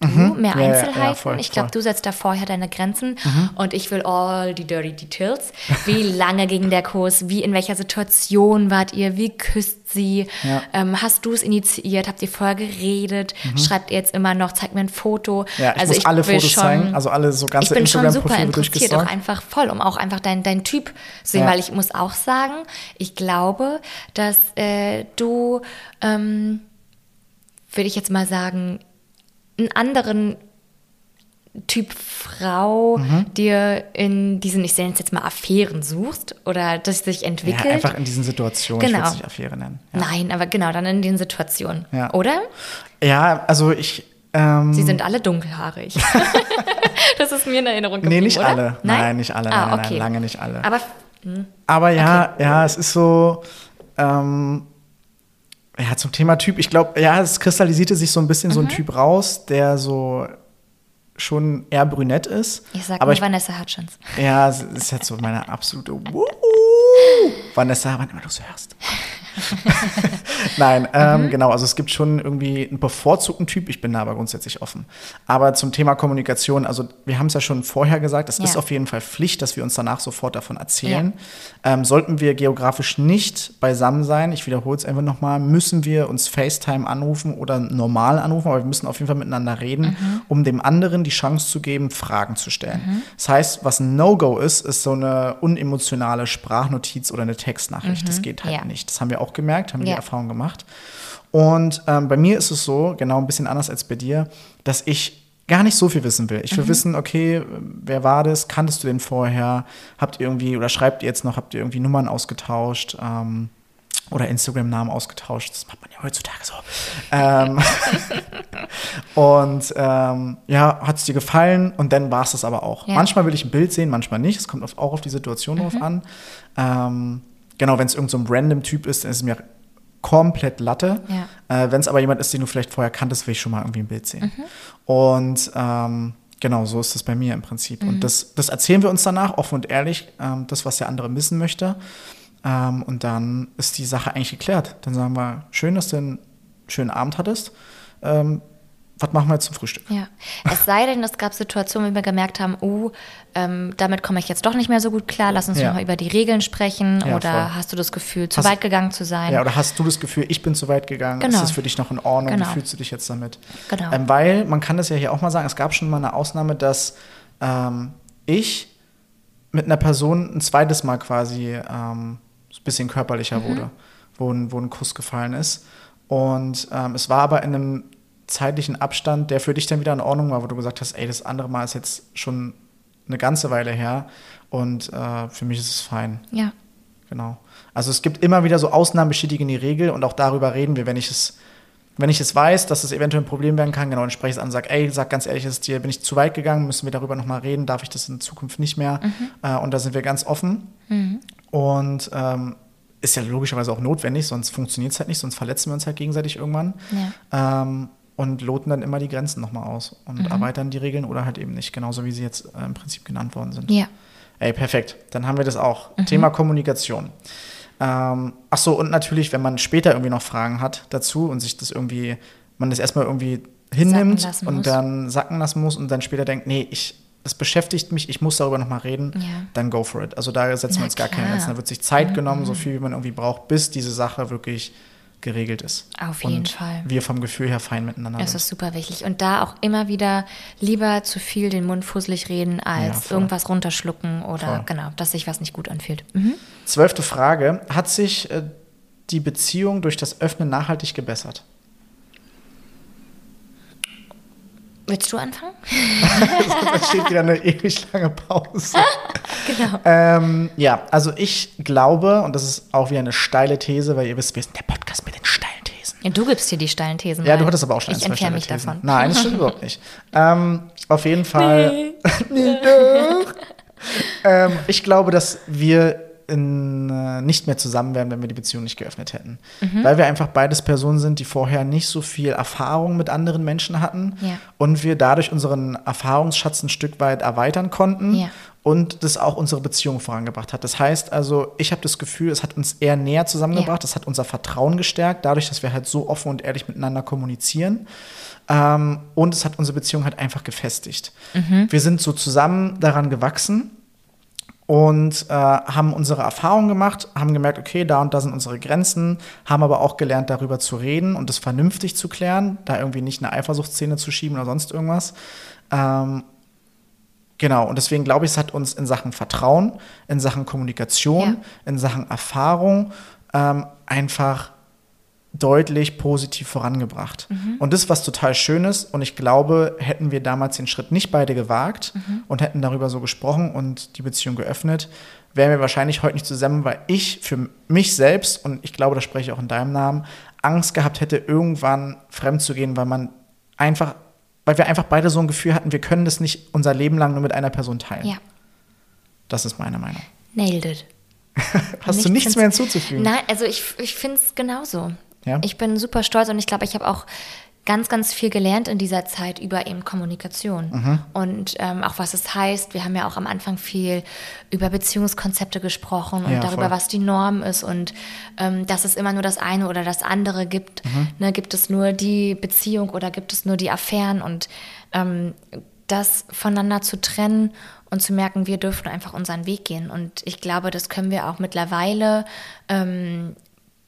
du, mehr Mhm. Ja, ja, ja, Einzelheiten. voll, ich glaube. Mhm. du setzt da vorher deine Grenzen und ich will all die dirty details. Wie lange ging der Kurs? Wie, in welcher Situation wart ihr? Wie küsst sie? Ja. Ähm, hast du es initiiert? Habt ihr vorher geredet? Schreibt ihr jetzt immer noch, zeig mir ein Foto? Mhm. Ja, ich also muss alle will Fotos schon, zeigen, also alle so ganze Ich bin schon super interessiert, auch einfach voll, um auch einfach dein, dein Typ zu sehen, weil ich muss auch sagen, ich glaube, dass äh, du, ähm, würde ich jetzt mal sagen, einen anderen Typ Frau Mhm. dir in diesen, ich nenne es jetzt mal Affären suchst oder das sich Ja, entwickelt. einfach in diesen Situationen, ich Genau. würde es Affäre nennen. Ja, Nein, aber genau, dann in den Situationen. Ja. Oder? ja also ich. Ähm, Sie sind alle dunkelhaarig. das ist mir in Erinnerung geblieben, nee, nicht oder? alle. Nein, nicht alle. Ah, nein, nein, okay. nein, lange nicht alle. Aber Aber ja, ja, es ist so. Ähm, ja, zum Thema Typ, ich glaube, ja, es kristallisierte sich so ein bisschen so Mhm. ein Typ raus, der so schon eher brünett ist. ich sag aber nur Vanessa Hutchins. Ja, es ist jetzt so meine absolute Wuhu. Vanessa, wann immer du es hörst. Nein, ähm, Mhm. genau, also es gibt schon irgendwie einen bevorzugten Typ, ich bin da aber grundsätzlich offen. Aber zum Thema Kommunikation, also wir haben es ja schon vorher gesagt, es Ja. ist auf jeden Fall Pflicht, dass wir uns danach sofort davon erzählen. Ähm, sollten wir geografisch nicht beisammen sein, ich wiederhole es einfach nochmal, müssen wir uns FaceTime anrufen oder normal anrufen, aber wir müssen auf jeden Fall miteinander reden, um dem anderen die Chance zu geben, Fragen zu stellen. Das heißt, was ein No-Go ist, ist so eine unemotionale Sprachnotiz oder eine Textnachricht. Das geht halt Ja. nicht. Das haben wir auch gemerkt, haben Ja. die Erfahrung gemacht. Und ähm, bei mir ist es so, genau ein bisschen anders als bei dir, dass ich gar nicht so viel wissen will. Ich will wissen, okay, wer war das? Kanntest du den vorher? Habt ihr irgendwie, oder schreibt ihr jetzt noch, habt ihr irgendwie Nummern ausgetauscht? Ähm, oder Instagram-Namen ausgetauscht. Das macht man ja heutzutage so. ähm, und ähm, ja, hat es dir gefallen? Und dann war es das aber auch. Ja. Manchmal will ich ein Bild sehen, manchmal nicht. Es kommt auch auf die Situation drauf an. Ähm, genau, wenn es irgend so random Typ ist, dann ist es mir komplett Latte. Ja. Äh, wenn es aber jemand ist, den du vielleicht vorher kanntest, will ich schon mal irgendwie ein Bild sehen. Und ähm, genau, so ist das bei mir im Prinzip. Und das, das erzählen wir uns danach, offen und ehrlich, ähm, das, was der andere wissen möchte. Ähm, und dann ist die Sache eigentlich geklärt. Dann sagen wir, schön, dass du einen schönen Abend hattest. Was machen wir jetzt zum Frühstück? Ja. Es sei denn, es gab Situationen, wo wir gemerkt haben, uh, ähm, damit komme ich jetzt doch nicht mehr so gut klar, lass uns Ja. noch mal über die Regeln sprechen. Ja, oder voll. hast du das Gefühl, zu Hast- weit gegangen zu sein? Ja, oder hast du das Gefühl, ich bin zu weit gegangen? Genau. Ist das für dich noch in Ordnung? Genau. Wie fühlst du dich jetzt damit? Genau. Ähm, weil, man kann das ja hier auch mal sagen, es gab schon mal eine Ausnahme, dass ähm, ich mit einer Person ein zweites Mal quasi ähm, ein bisschen körperlicher wurde, wo, ein, wo ein Kuss gefallen ist. Und ähm, es war aber in einem zeitlichen Abstand, der für dich dann wieder in Ordnung war, wo du gesagt hast, ey, das andere Mal ist jetzt schon eine ganze Weile her und äh, für mich ist es fein. ja. Genau. Also es gibt immer wieder so Ausnahmen bestätigen die Regel und auch darüber reden wir, wenn ich es, wenn ich es weiß, dass es eventuell ein Problem werden kann, genau, dann spreche ich es an und sage, ey, sag ganz ehrlich, ist dir, bin ich zu weit gegangen, müssen wir darüber nochmal reden, darf ich das in Zukunft nicht mehr? Äh, und da sind wir ganz offen. Und ähm, ist ja logischerweise auch notwendig, sonst funktioniert es halt nicht, sonst verletzen wir uns halt gegenseitig irgendwann. Ähm, und loten dann immer die Grenzen nochmal aus und erweitern die Regeln oder halt eben nicht, genauso wie sie jetzt äh, im Prinzip genannt worden sind. Ja. Ey, perfekt. Dann haben wir das auch. Thema Kommunikation. Ähm, ach so, und natürlich, wenn man später irgendwie noch Fragen hat dazu und sich das irgendwie, man das erstmal irgendwie hinnimmt und muss. dann sacken lassen muss und dann später denkt, nee, ich, das beschäftigt mich, ich muss darüber nochmal reden, Ja. dann go for it. Also da setzen Na wir uns gar keine klar. Mhm. Grenzen. Da wird sich Zeit genommen, so viel wie man irgendwie braucht, bis diese Sache wirklich geregelt ist. Auf jeden und Fall. wir vom Gefühl her fein miteinander Das sind. ist super wichtig. Und da auch immer wieder lieber zu viel den Mund fusselig reden, Ja, als voll. irgendwas runterschlucken oder Voll. genau, dass sich was nicht gut anfühlt. Mhm. Zwölfte Frage. Hat sich äh, die Beziehung durch das Öffnen nachhaltig gebessert? Willst du anfangen? da steht wieder eine ewig lange Pause. Genau. Ähm, ja, also ich glaube, und das ist auch wieder eine steile These, weil ihr wisst, wir sind der Ja, du gibst dir die steilen Thesen. Ja, rein. du hattest aber auch schon ein, Ich zwei entferne mich Thesen. davon. Nein, das stimmt überhaupt nicht. Ähm, auf jeden Fall. Nee. doch. ähm, ich glaube, dass wir in, äh, nicht mehr zusammen wären, wenn wir die Beziehung nicht geöffnet hätten. Mhm. Weil wir einfach beides Personen sind, die vorher nicht so viel Erfahrung mit anderen Menschen hatten Ja. und wir dadurch unseren Erfahrungsschatz ein Stück weit erweitern konnten Ja. Und das auch unsere Beziehung vorangebracht hat. Das heißt also, ich habe das Gefühl, es hat uns eher näher zusammengebracht, es hat unser Vertrauen gestärkt, dadurch, dass wir halt so offen und ehrlich miteinander kommunizieren. Ähm, und es hat unsere Beziehung halt einfach gefestigt. Wir sind so zusammen daran gewachsen und äh, haben unsere Erfahrungen gemacht, haben gemerkt, okay, da und da sind unsere Grenzen, haben aber auch gelernt, darüber zu reden und das vernünftig zu klären, da irgendwie nicht eine Eifersuchtsszene zu schieben oder sonst irgendwas. Ähm, genau, und deswegen glaube ich, es hat uns in Sachen Vertrauen, in Sachen Kommunikation, Ja. in Sachen Erfahrung ähm, einfach deutlich positiv vorangebracht. Und das ist was total Schönes. Und ich glaube, hätten wir damals den Schritt nicht beide gewagt und hätten darüber so gesprochen und die Beziehung geöffnet, wären wir wahrscheinlich heute nicht zusammen, weil ich für mich selbst, und ich glaube, das spreche ich auch in deinem Namen, Angst gehabt hätte, irgendwann fremd zu gehen, weil man einfach, weil wir einfach beide so ein Gefühl hatten, wir können das nicht unser Leben lang nur mit einer Person teilen. Ja, Das ist meine Meinung. nailed it. Hast du nichts mehr hinzuzufügen? Nein, also ich, ich finde es genauso. Ja? Ich bin super stolz und ich glaube, ich habe auch ganz, ganz viel gelernt in dieser Zeit über eben Kommunikation Mhm. und ähm, auch was es heißt. Wir haben ja auch am Anfang viel über Beziehungskonzepte gesprochen und Ja, darüber, voll. was die Norm ist und ähm, dass es immer nur das eine oder das andere gibt. Mhm. Ne, gibt es nur die Beziehung oder gibt es nur die Affären und ähm, das voneinander zu trennen und zu merken, wir dürfen einfach unseren Weg gehen. Und ich glaube, das können wir auch mittlerweile ähm,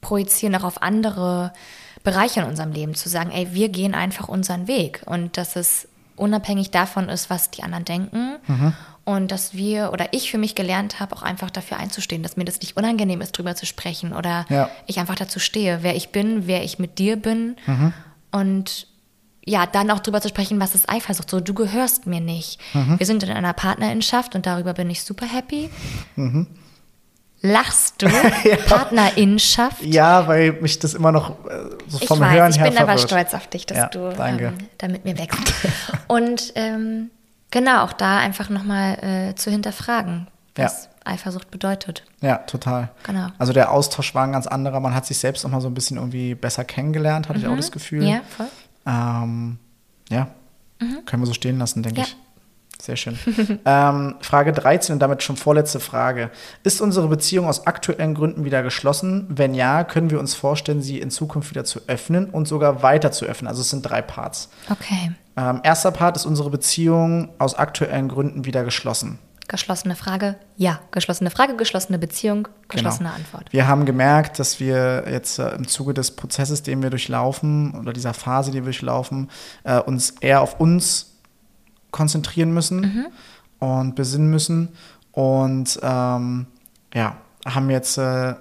projizieren auch auf andere Bereiche in unserem Leben, zu sagen, ey, wir gehen einfach unseren Weg und dass es unabhängig davon ist, was die anderen denken und dass wir oder ich für mich gelernt habe, auch einfach dafür einzustehen, dass mir das nicht unangenehm ist, drüber zu sprechen oder Ja. ich einfach dazu stehe, wer ich bin, wer ich mit dir bin und ja, dann auch drüber zu sprechen, was ist Eifersucht? So, du gehörst mir nicht. Wir sind in einer Partnerinschaft und darüber bin ich super happy. Lachst du? Partnerinschaft? Ja, weil mich das immer noch äh, so Ich vom weiß, Hören ich her bin aber verwirrt. stolz auf dich, dass Ja, du ähm, da mit mir wächst. Und ähm, genau, auch da einfach nochmal äh, zu hinterfragen, was Eifersucht bedeutet. Ja, total. Genau. Also der Austausch war ein ganz anderer. Man hat sich selbst noch mal so ein bisschen irgendwie besser kennengelernt, hatte ich auch das Gefühl. Mhm. Ja, voll. Ähm, ja, können wir so stehen lassen, denke Ja. ich. Sehr schön. ähm, Frage 13 und damit schon vorletzte Frage. Ist unsere Beziehung aus aktuellen Gründen wieder geschlossen? Wenn ja, können wir uns vorstellen, sie in Zukunft wieder zu öffnen und sogar weiter zu öffnen? Also es sind drei Parts. Okay. Ähm, erster Part ist unsere Beziehung aus aktuellen Gründen wieder geschlossen. Geschlossene Frage, ja. Geschlossene Frage, geschlossene Beziehung, geschlossene Genau. Antwort. Wir haben gemerkt, dass wir jetzt äh, im Zuge des Prozesses, den wir durchlaufen, oder dieser Phase, die wir durchlaufen, äh, uns eher auf uns konzentrieren müssen und besinnen müssen. Und ähm, ja, haben jetzt äh,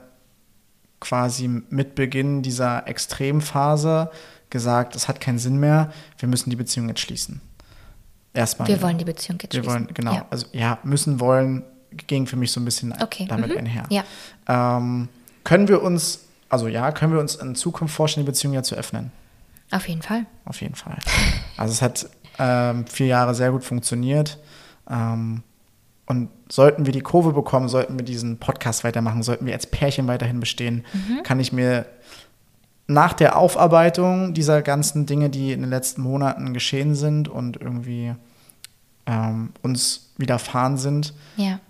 quasi mit Beginn dieser Extremphase gesagt, es hat keinen Sinn mehr, wir müssen die Beziehung jetzt schließen. Erstmal. Wir wollen die Beziehung jetzt Wir schließen. wollen, genau. Ja. Also ja, müssen wollen ging für mich so ein bisschen Okay, damit mhm. einher. Ja. Ähm, können wir uns, also ja, können wir uns in Zukunft vorstellen, die Beziehung ja zu öffnen? Auf jeden Fall. Auf jeden Fall. Also es hat ähm, vier Jahre sehr gut funktioniert. Ähm, und sollten wir die Kurve bekommen, sollten wir diesen Podcast weitermachen, sollten wir als Pärchen weiterhin bestehen, kann ich mir nach der Aufarbeitung dieser ganzen Dinge, die in den letzten Monaten geschehen sind und irgendwie ähm, uns widerfahren sind, Ja.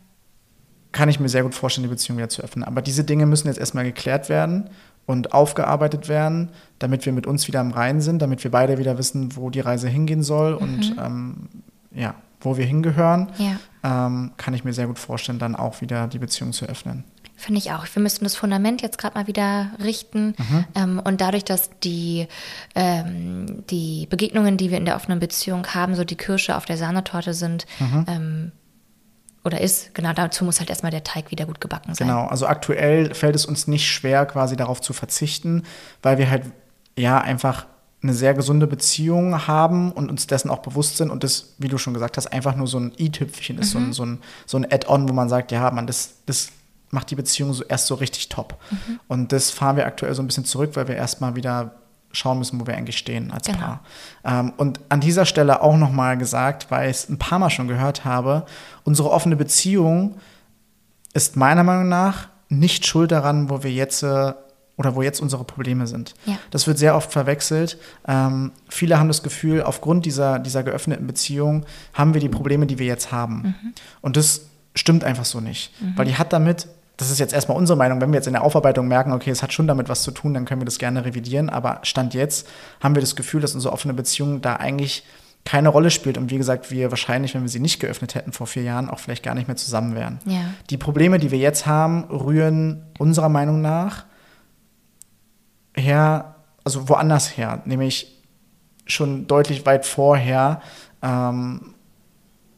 kann ich mir sehr gut vorstellen, die Beziehung wieder zu öffnen. Aber diese Dinge müssen jetzt erstmal geklärt werden und aufgearbeitet werden, damit wir mit uns wieder im Reinen sind, damit wir beide wieder wissen, wo die Reise hingehen soll und ähm, ja, wo wir hingehören, Ja. ähm, kann ich mir sehr gut vorstellen, dann auch wieder die Beziehung zu öffnen. Finde ich auch. Wir müssten das Fundament jetzt gerade mal wieder richten. Ähm, und dadurch, dass die, ähm, die Begegnungen, die wir in der offenen Beziehung haben, so die Kirsche auf der Sahnetorte sind, ähm, oder ist. Genau, dazu muss halt erstmal der Teig wieder gut gebacken sein. Genau, also aktuell fällt es uns nicht schwer, quasi darauf zu verzichten, weil wir halt ja einfach eine sehr gesunde Beziehung haben und uns dessen auch bewusst sind und das, wie du schon gesagt hast, einfach nur so ein i-Tüpfchen ist, Mhm. so ein, so ein, so ein Add-on, wo man sagt, ja, man, das, das macht die Beziehung so erst so richtig top. Mhm. Und das fahren wir aktuell so ein bisschen zurück, weil wir erstmal wieder schauen müssen, wo wir eigentlich stehen als Genau. Paar. Ähm, und an dieser Stelle auch nochmal gesagt, weil ich es ein paar Mal schon gehört habe, unsere offene Beziehung ist meiner Meinung nach nicht schuld daran, wo wir jetzt äh, oder wo jetzt unsere Probleme sind. Ja. Das wird sehr oft verwechselt. Ähm, viele haben das Gefühl, aufgrund dieser, dieser geöffneten Beziehung haben wir die Probleme, die wir jetzt haben. Und das stimmt einfach so nicht. Weil die hat damit, das ist jetzt erstmal unsere Meinung, wenn wir jetzt in der Aufarbeitung merken, okay, es hat schon damit was zu tun, dann können wir das gerne revidieren. Aber Stand jetzt haben wir das Gefühl, dass unsere offene Beziehung da eigentlich keine Rolle spielt. Und wie gesagt, wir wahrscheinlich, wenn wir sie nicht geöffnet hätten vor vier Jahren, auch vielleicht gar nicht mehr zusammen wären. Ja. Die Probleme, die wir jetzt haben, rühren unserer Meinung nach her, also woanders her, nämlich schon deutlich weit vorher ähm,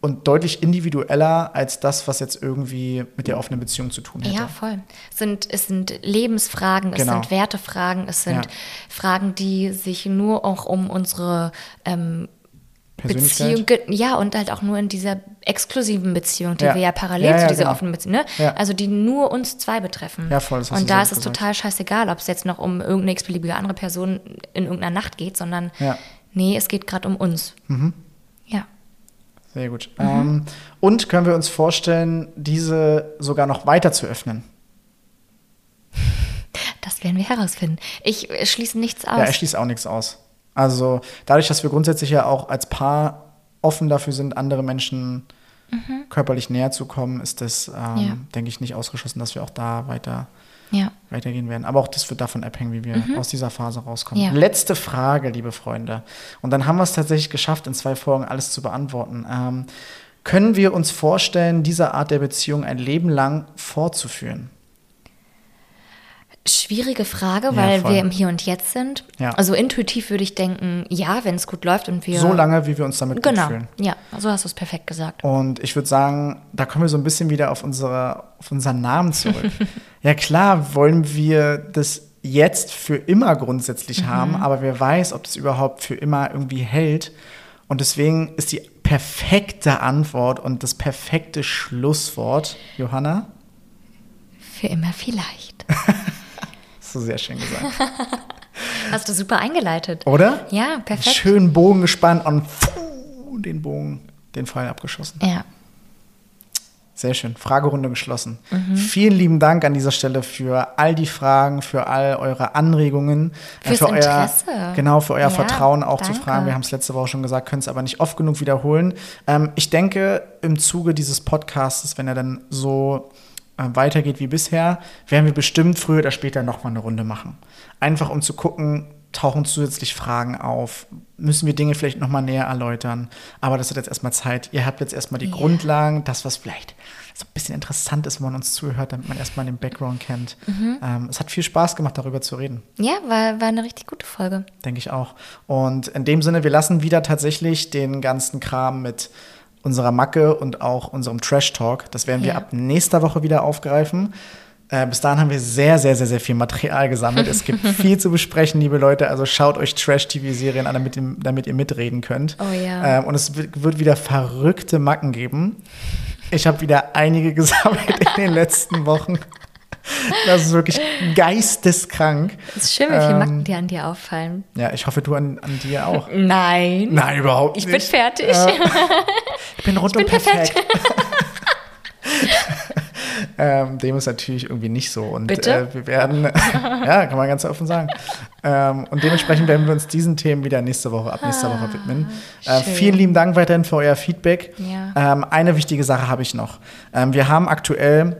und deutlich individueller als das, was jetzt irgendwie mit der offenen Beziehung zu tun hätte. Ja, voll. Es sind, es sind Lebensfragen, es Genau. sind Wertefragen, es sind Ja. Fragen, die sich nur auch um unsere ähm, Beziehung, ja, und halt auch nur in dieser exklusiven Beziehung, die Ja. wir ja parallel Ja, ja, zu dieser genau. offenen Beziehung, ne? Also die nur uns zwei betreffen. Ja, voll, das Und da ist es gesagt. total scheißegal, ob es jetzt noch um irgendeine x-beliebige andere Person in irgendeiner Nacht geht, sondern nee, es geht gerade um uns. Ja. Sehr gut. Ähm, und können wir uns vorstellen, diese sogar noch weiter zu öffnen? Das werden wir herausfinden. Ich äh, schließe nichts aus. Ja, ich schließe auch nichts aus. Also dadurch, dass wir grundsätzlich ja auch als Paar offen dafür sind, andere Menschen körperlich näher zu kommen, ist das, ähm, Mhm. Ja. denke ich, nicht ausgeschlossen, dass wir auch da weiter ja. weitergehen werden. Aber auch das wird davon abhängen, wie wir aus dieser Phase rauskommen. Mhm. Ja. Letzte Frage, liebe Freunde. Und dann haben wir es tatsächlich geschafft, in zwei Folgen alles zu beantworten. Ähm, können wir uns vorstellen, diese Art der Beziehung ein Leben lang fortzuführen? Schwierige Frage, weil voll. wir im Hier und Jetzt sind. Ja. Also intuitiv würde ich denken, ja, wenn es gut läuft und wir. So lange, wie wir uns damit Genau. gut fühlen. Ja, so hast du es perfekt gesagt. Und ich würde sagen, da kommen wir so ein bisschen wieder auf, unsere, auf unseren Namen zurück. ja klar, wollen wir das jetzt für immer grundsätzlich haben, aber wer weiß, ob das überhaupt für immer irgendwie hält. Und deswegen ist die perfekte Antwort und das perfekte Schlusswort, Johanna, Für immer vielleicht. hast du sehr schön gesagt. Hast du super eingeleitet. Oder? Ja, perfekt. Schön Bogen gespannt und pfuh, den Bogen, den Pfeil abgeschossen. Ja. Sehr schön. Fragerunde geschlossen. Mhm. Vielen lieben Dank an dieser Stelle für all die Fragen, für all eure Anregungen, äh, Fürs für euer Interesse. genau für euer Ja, Vertrauen auch zu danke. fragen. Wir haben es letzte Woche schon gesagt, können es aber nicht oft genug wiederholen. Ähm, ich denke, im Zuge dieses Podcasts, wenn er dann so weitergeht wie bisher, werden wir bestimmt früher oder später noch mal eine Runde machen. Einfach um zu gucken, tauchen zusätzlich Fragen auf, müssen wir Dinge vielleicht noch mal näher erläutern. Aber das hat jetzt erstmal Zeit. Ihr habt jetzt erstmal die Ja. Grundlagen, das, was vielleicht so ein bisschen interessant ist, wenn man uns zuhört, damit man erstmal den Background kennt. Mhm. Ähm, es hat viel Spaß gemacht, darüber zu reden. Ja, war, war eine richtig gute Folge. Denke ich auch. Und in dem Sinne, wir lassen wieder tatsächlich den ganzen Kram mit unserer Macke und auch unserem Trash Talk. Das werden wir Ja. ab nächster Woche wieder aufgreifen. Äh, bis dahin haben wir sehr, sehr, sehr, sehr viel Material gesammelt. Es gibt viel zu besprechen, liebe Leute. Also schaut euch Trash-TV-Serien an, damit, ihr- damit ihr mitreden könnt. Oh ja. Ähm, und es wird wieder verrückte Macken geben. Ich habe wieder einige gesammelt in den letzten Wochen. Das ist wirklich geisteskrank. Es ist schön, wie viele Ähm, Macken dir an dir auffallen. Ja, ich hoffe, du an, an dir auch. Nein. Nein, überhaupt Ich nicht. bin fertig. Ich bin rundum bin perfekt. perfekt. ähm, dem ist natürlich irgendwie nicht so. Und Bitte? Äh, wir werden, ja, kann man ganz offen sagen. Ähm, und dementsprechend werden wir uns diesen Themen wieder nächste Woche, ab nächster Woche widmen. Äh, Ah, vielen lieben Dank weiterhin für euer Feedback. Ja. Ähm, eine wichtige Sache habe ich noch. Ähm, wir haben aktuell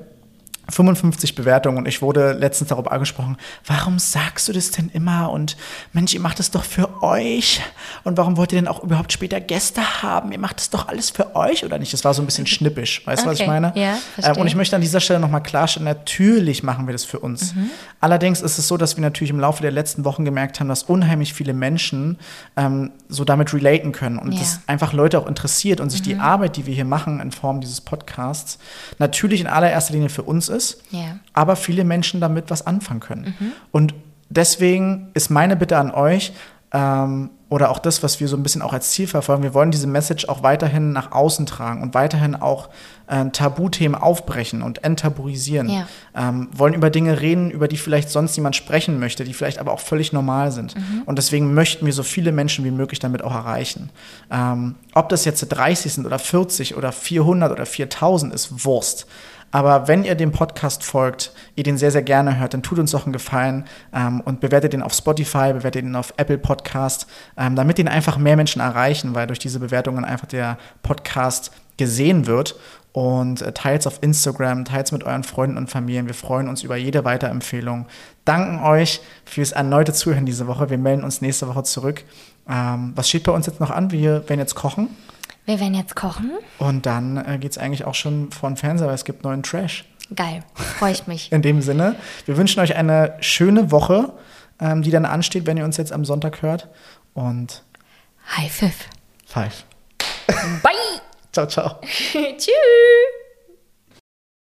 55 Bewertungen und ich wurde letztens darüber angesprochen, warum sagst du das denn immer und Mensch, ihr macht es doch für euch und warum wollt ihr denn auch überhaupt später Gäste haben? Ihr macht es doch alles für euch oder nicht? Das war so ein bisschen schnippisch, weißt du, was ich Okay, meine? ja, ähm, verstehe. und ich möchte an dieser Stelle nochmal klarstellen, natürlich machen wir das für uns. Mhm. Allerdings ist es so, dass wir natürlich im Laufe der letzten Wochen gemerkt haben, dass unheimlich viele Menschen ähm, so damit relaten können und Ja. Mhm. das einfach Leute auch interessiert und sich die Arbeit, die wir hier machen in Form dieses Podcasts, natürlich in allererster Linie für uns ist, Ja. aber viele Menschen damit was anfangen können. Und deswegen ist meine Bitte an euch, ähm, oder auch das, was wir so ein bisschen auch als Ziel verfolgen, wir wollen diese Message auch weiterhin nach außen tragen und weiterhin auch äh, Tabuthemen aufbrechen und enttabuisieren. Ja. Ähm, wollen über Dinge reden, über die vielleicht sonst niemand sprechen möchte, die vielleicht aber auch völlig normal sind. Und deswegen möchten wir so viele Menschen wie möglich damit auch erreichen. Ähm, ob das jetzt 30 sind oder 40 oder 400 oder 4000 ist, Wurst. Aber wenn ihr dem Podcast folgt, ihr den sehr, sehr gerne hört, dann tut uns doch einen Gefallen ähm, und bewertet den auf Spotify, bewertet den auf Apple Podcast, ähm, damit den einfach mehr Menschen erreichen, weil durch diese Bewertungen einfach der Podcast gesehen wird. Und äh, teils auf Instagram, teils mit euren Freunden und Familien. Wir freuen uns über jede Weiterempfehlung. Danken euch fürs erneute Zuhören diese Woche. Wir melden uns nächste Woche zurück. Ähm, was steht bei uns jetzt noch an? Wir werden jetzt kochen. Wir werden jetzt kochen. Und dann äh, geht es eigentlich auch schon vor den Fernseher, weil es gibt neuen Trash. Geil. Freue ich mich. In dem Sinne, wir wünschen euch eine schöne Woche, ähm, die dann ansteht, wenn ihr uns jetzt am Sonntag hört. Und High Five. five. Bye. Ciao, ciao. Tschüss.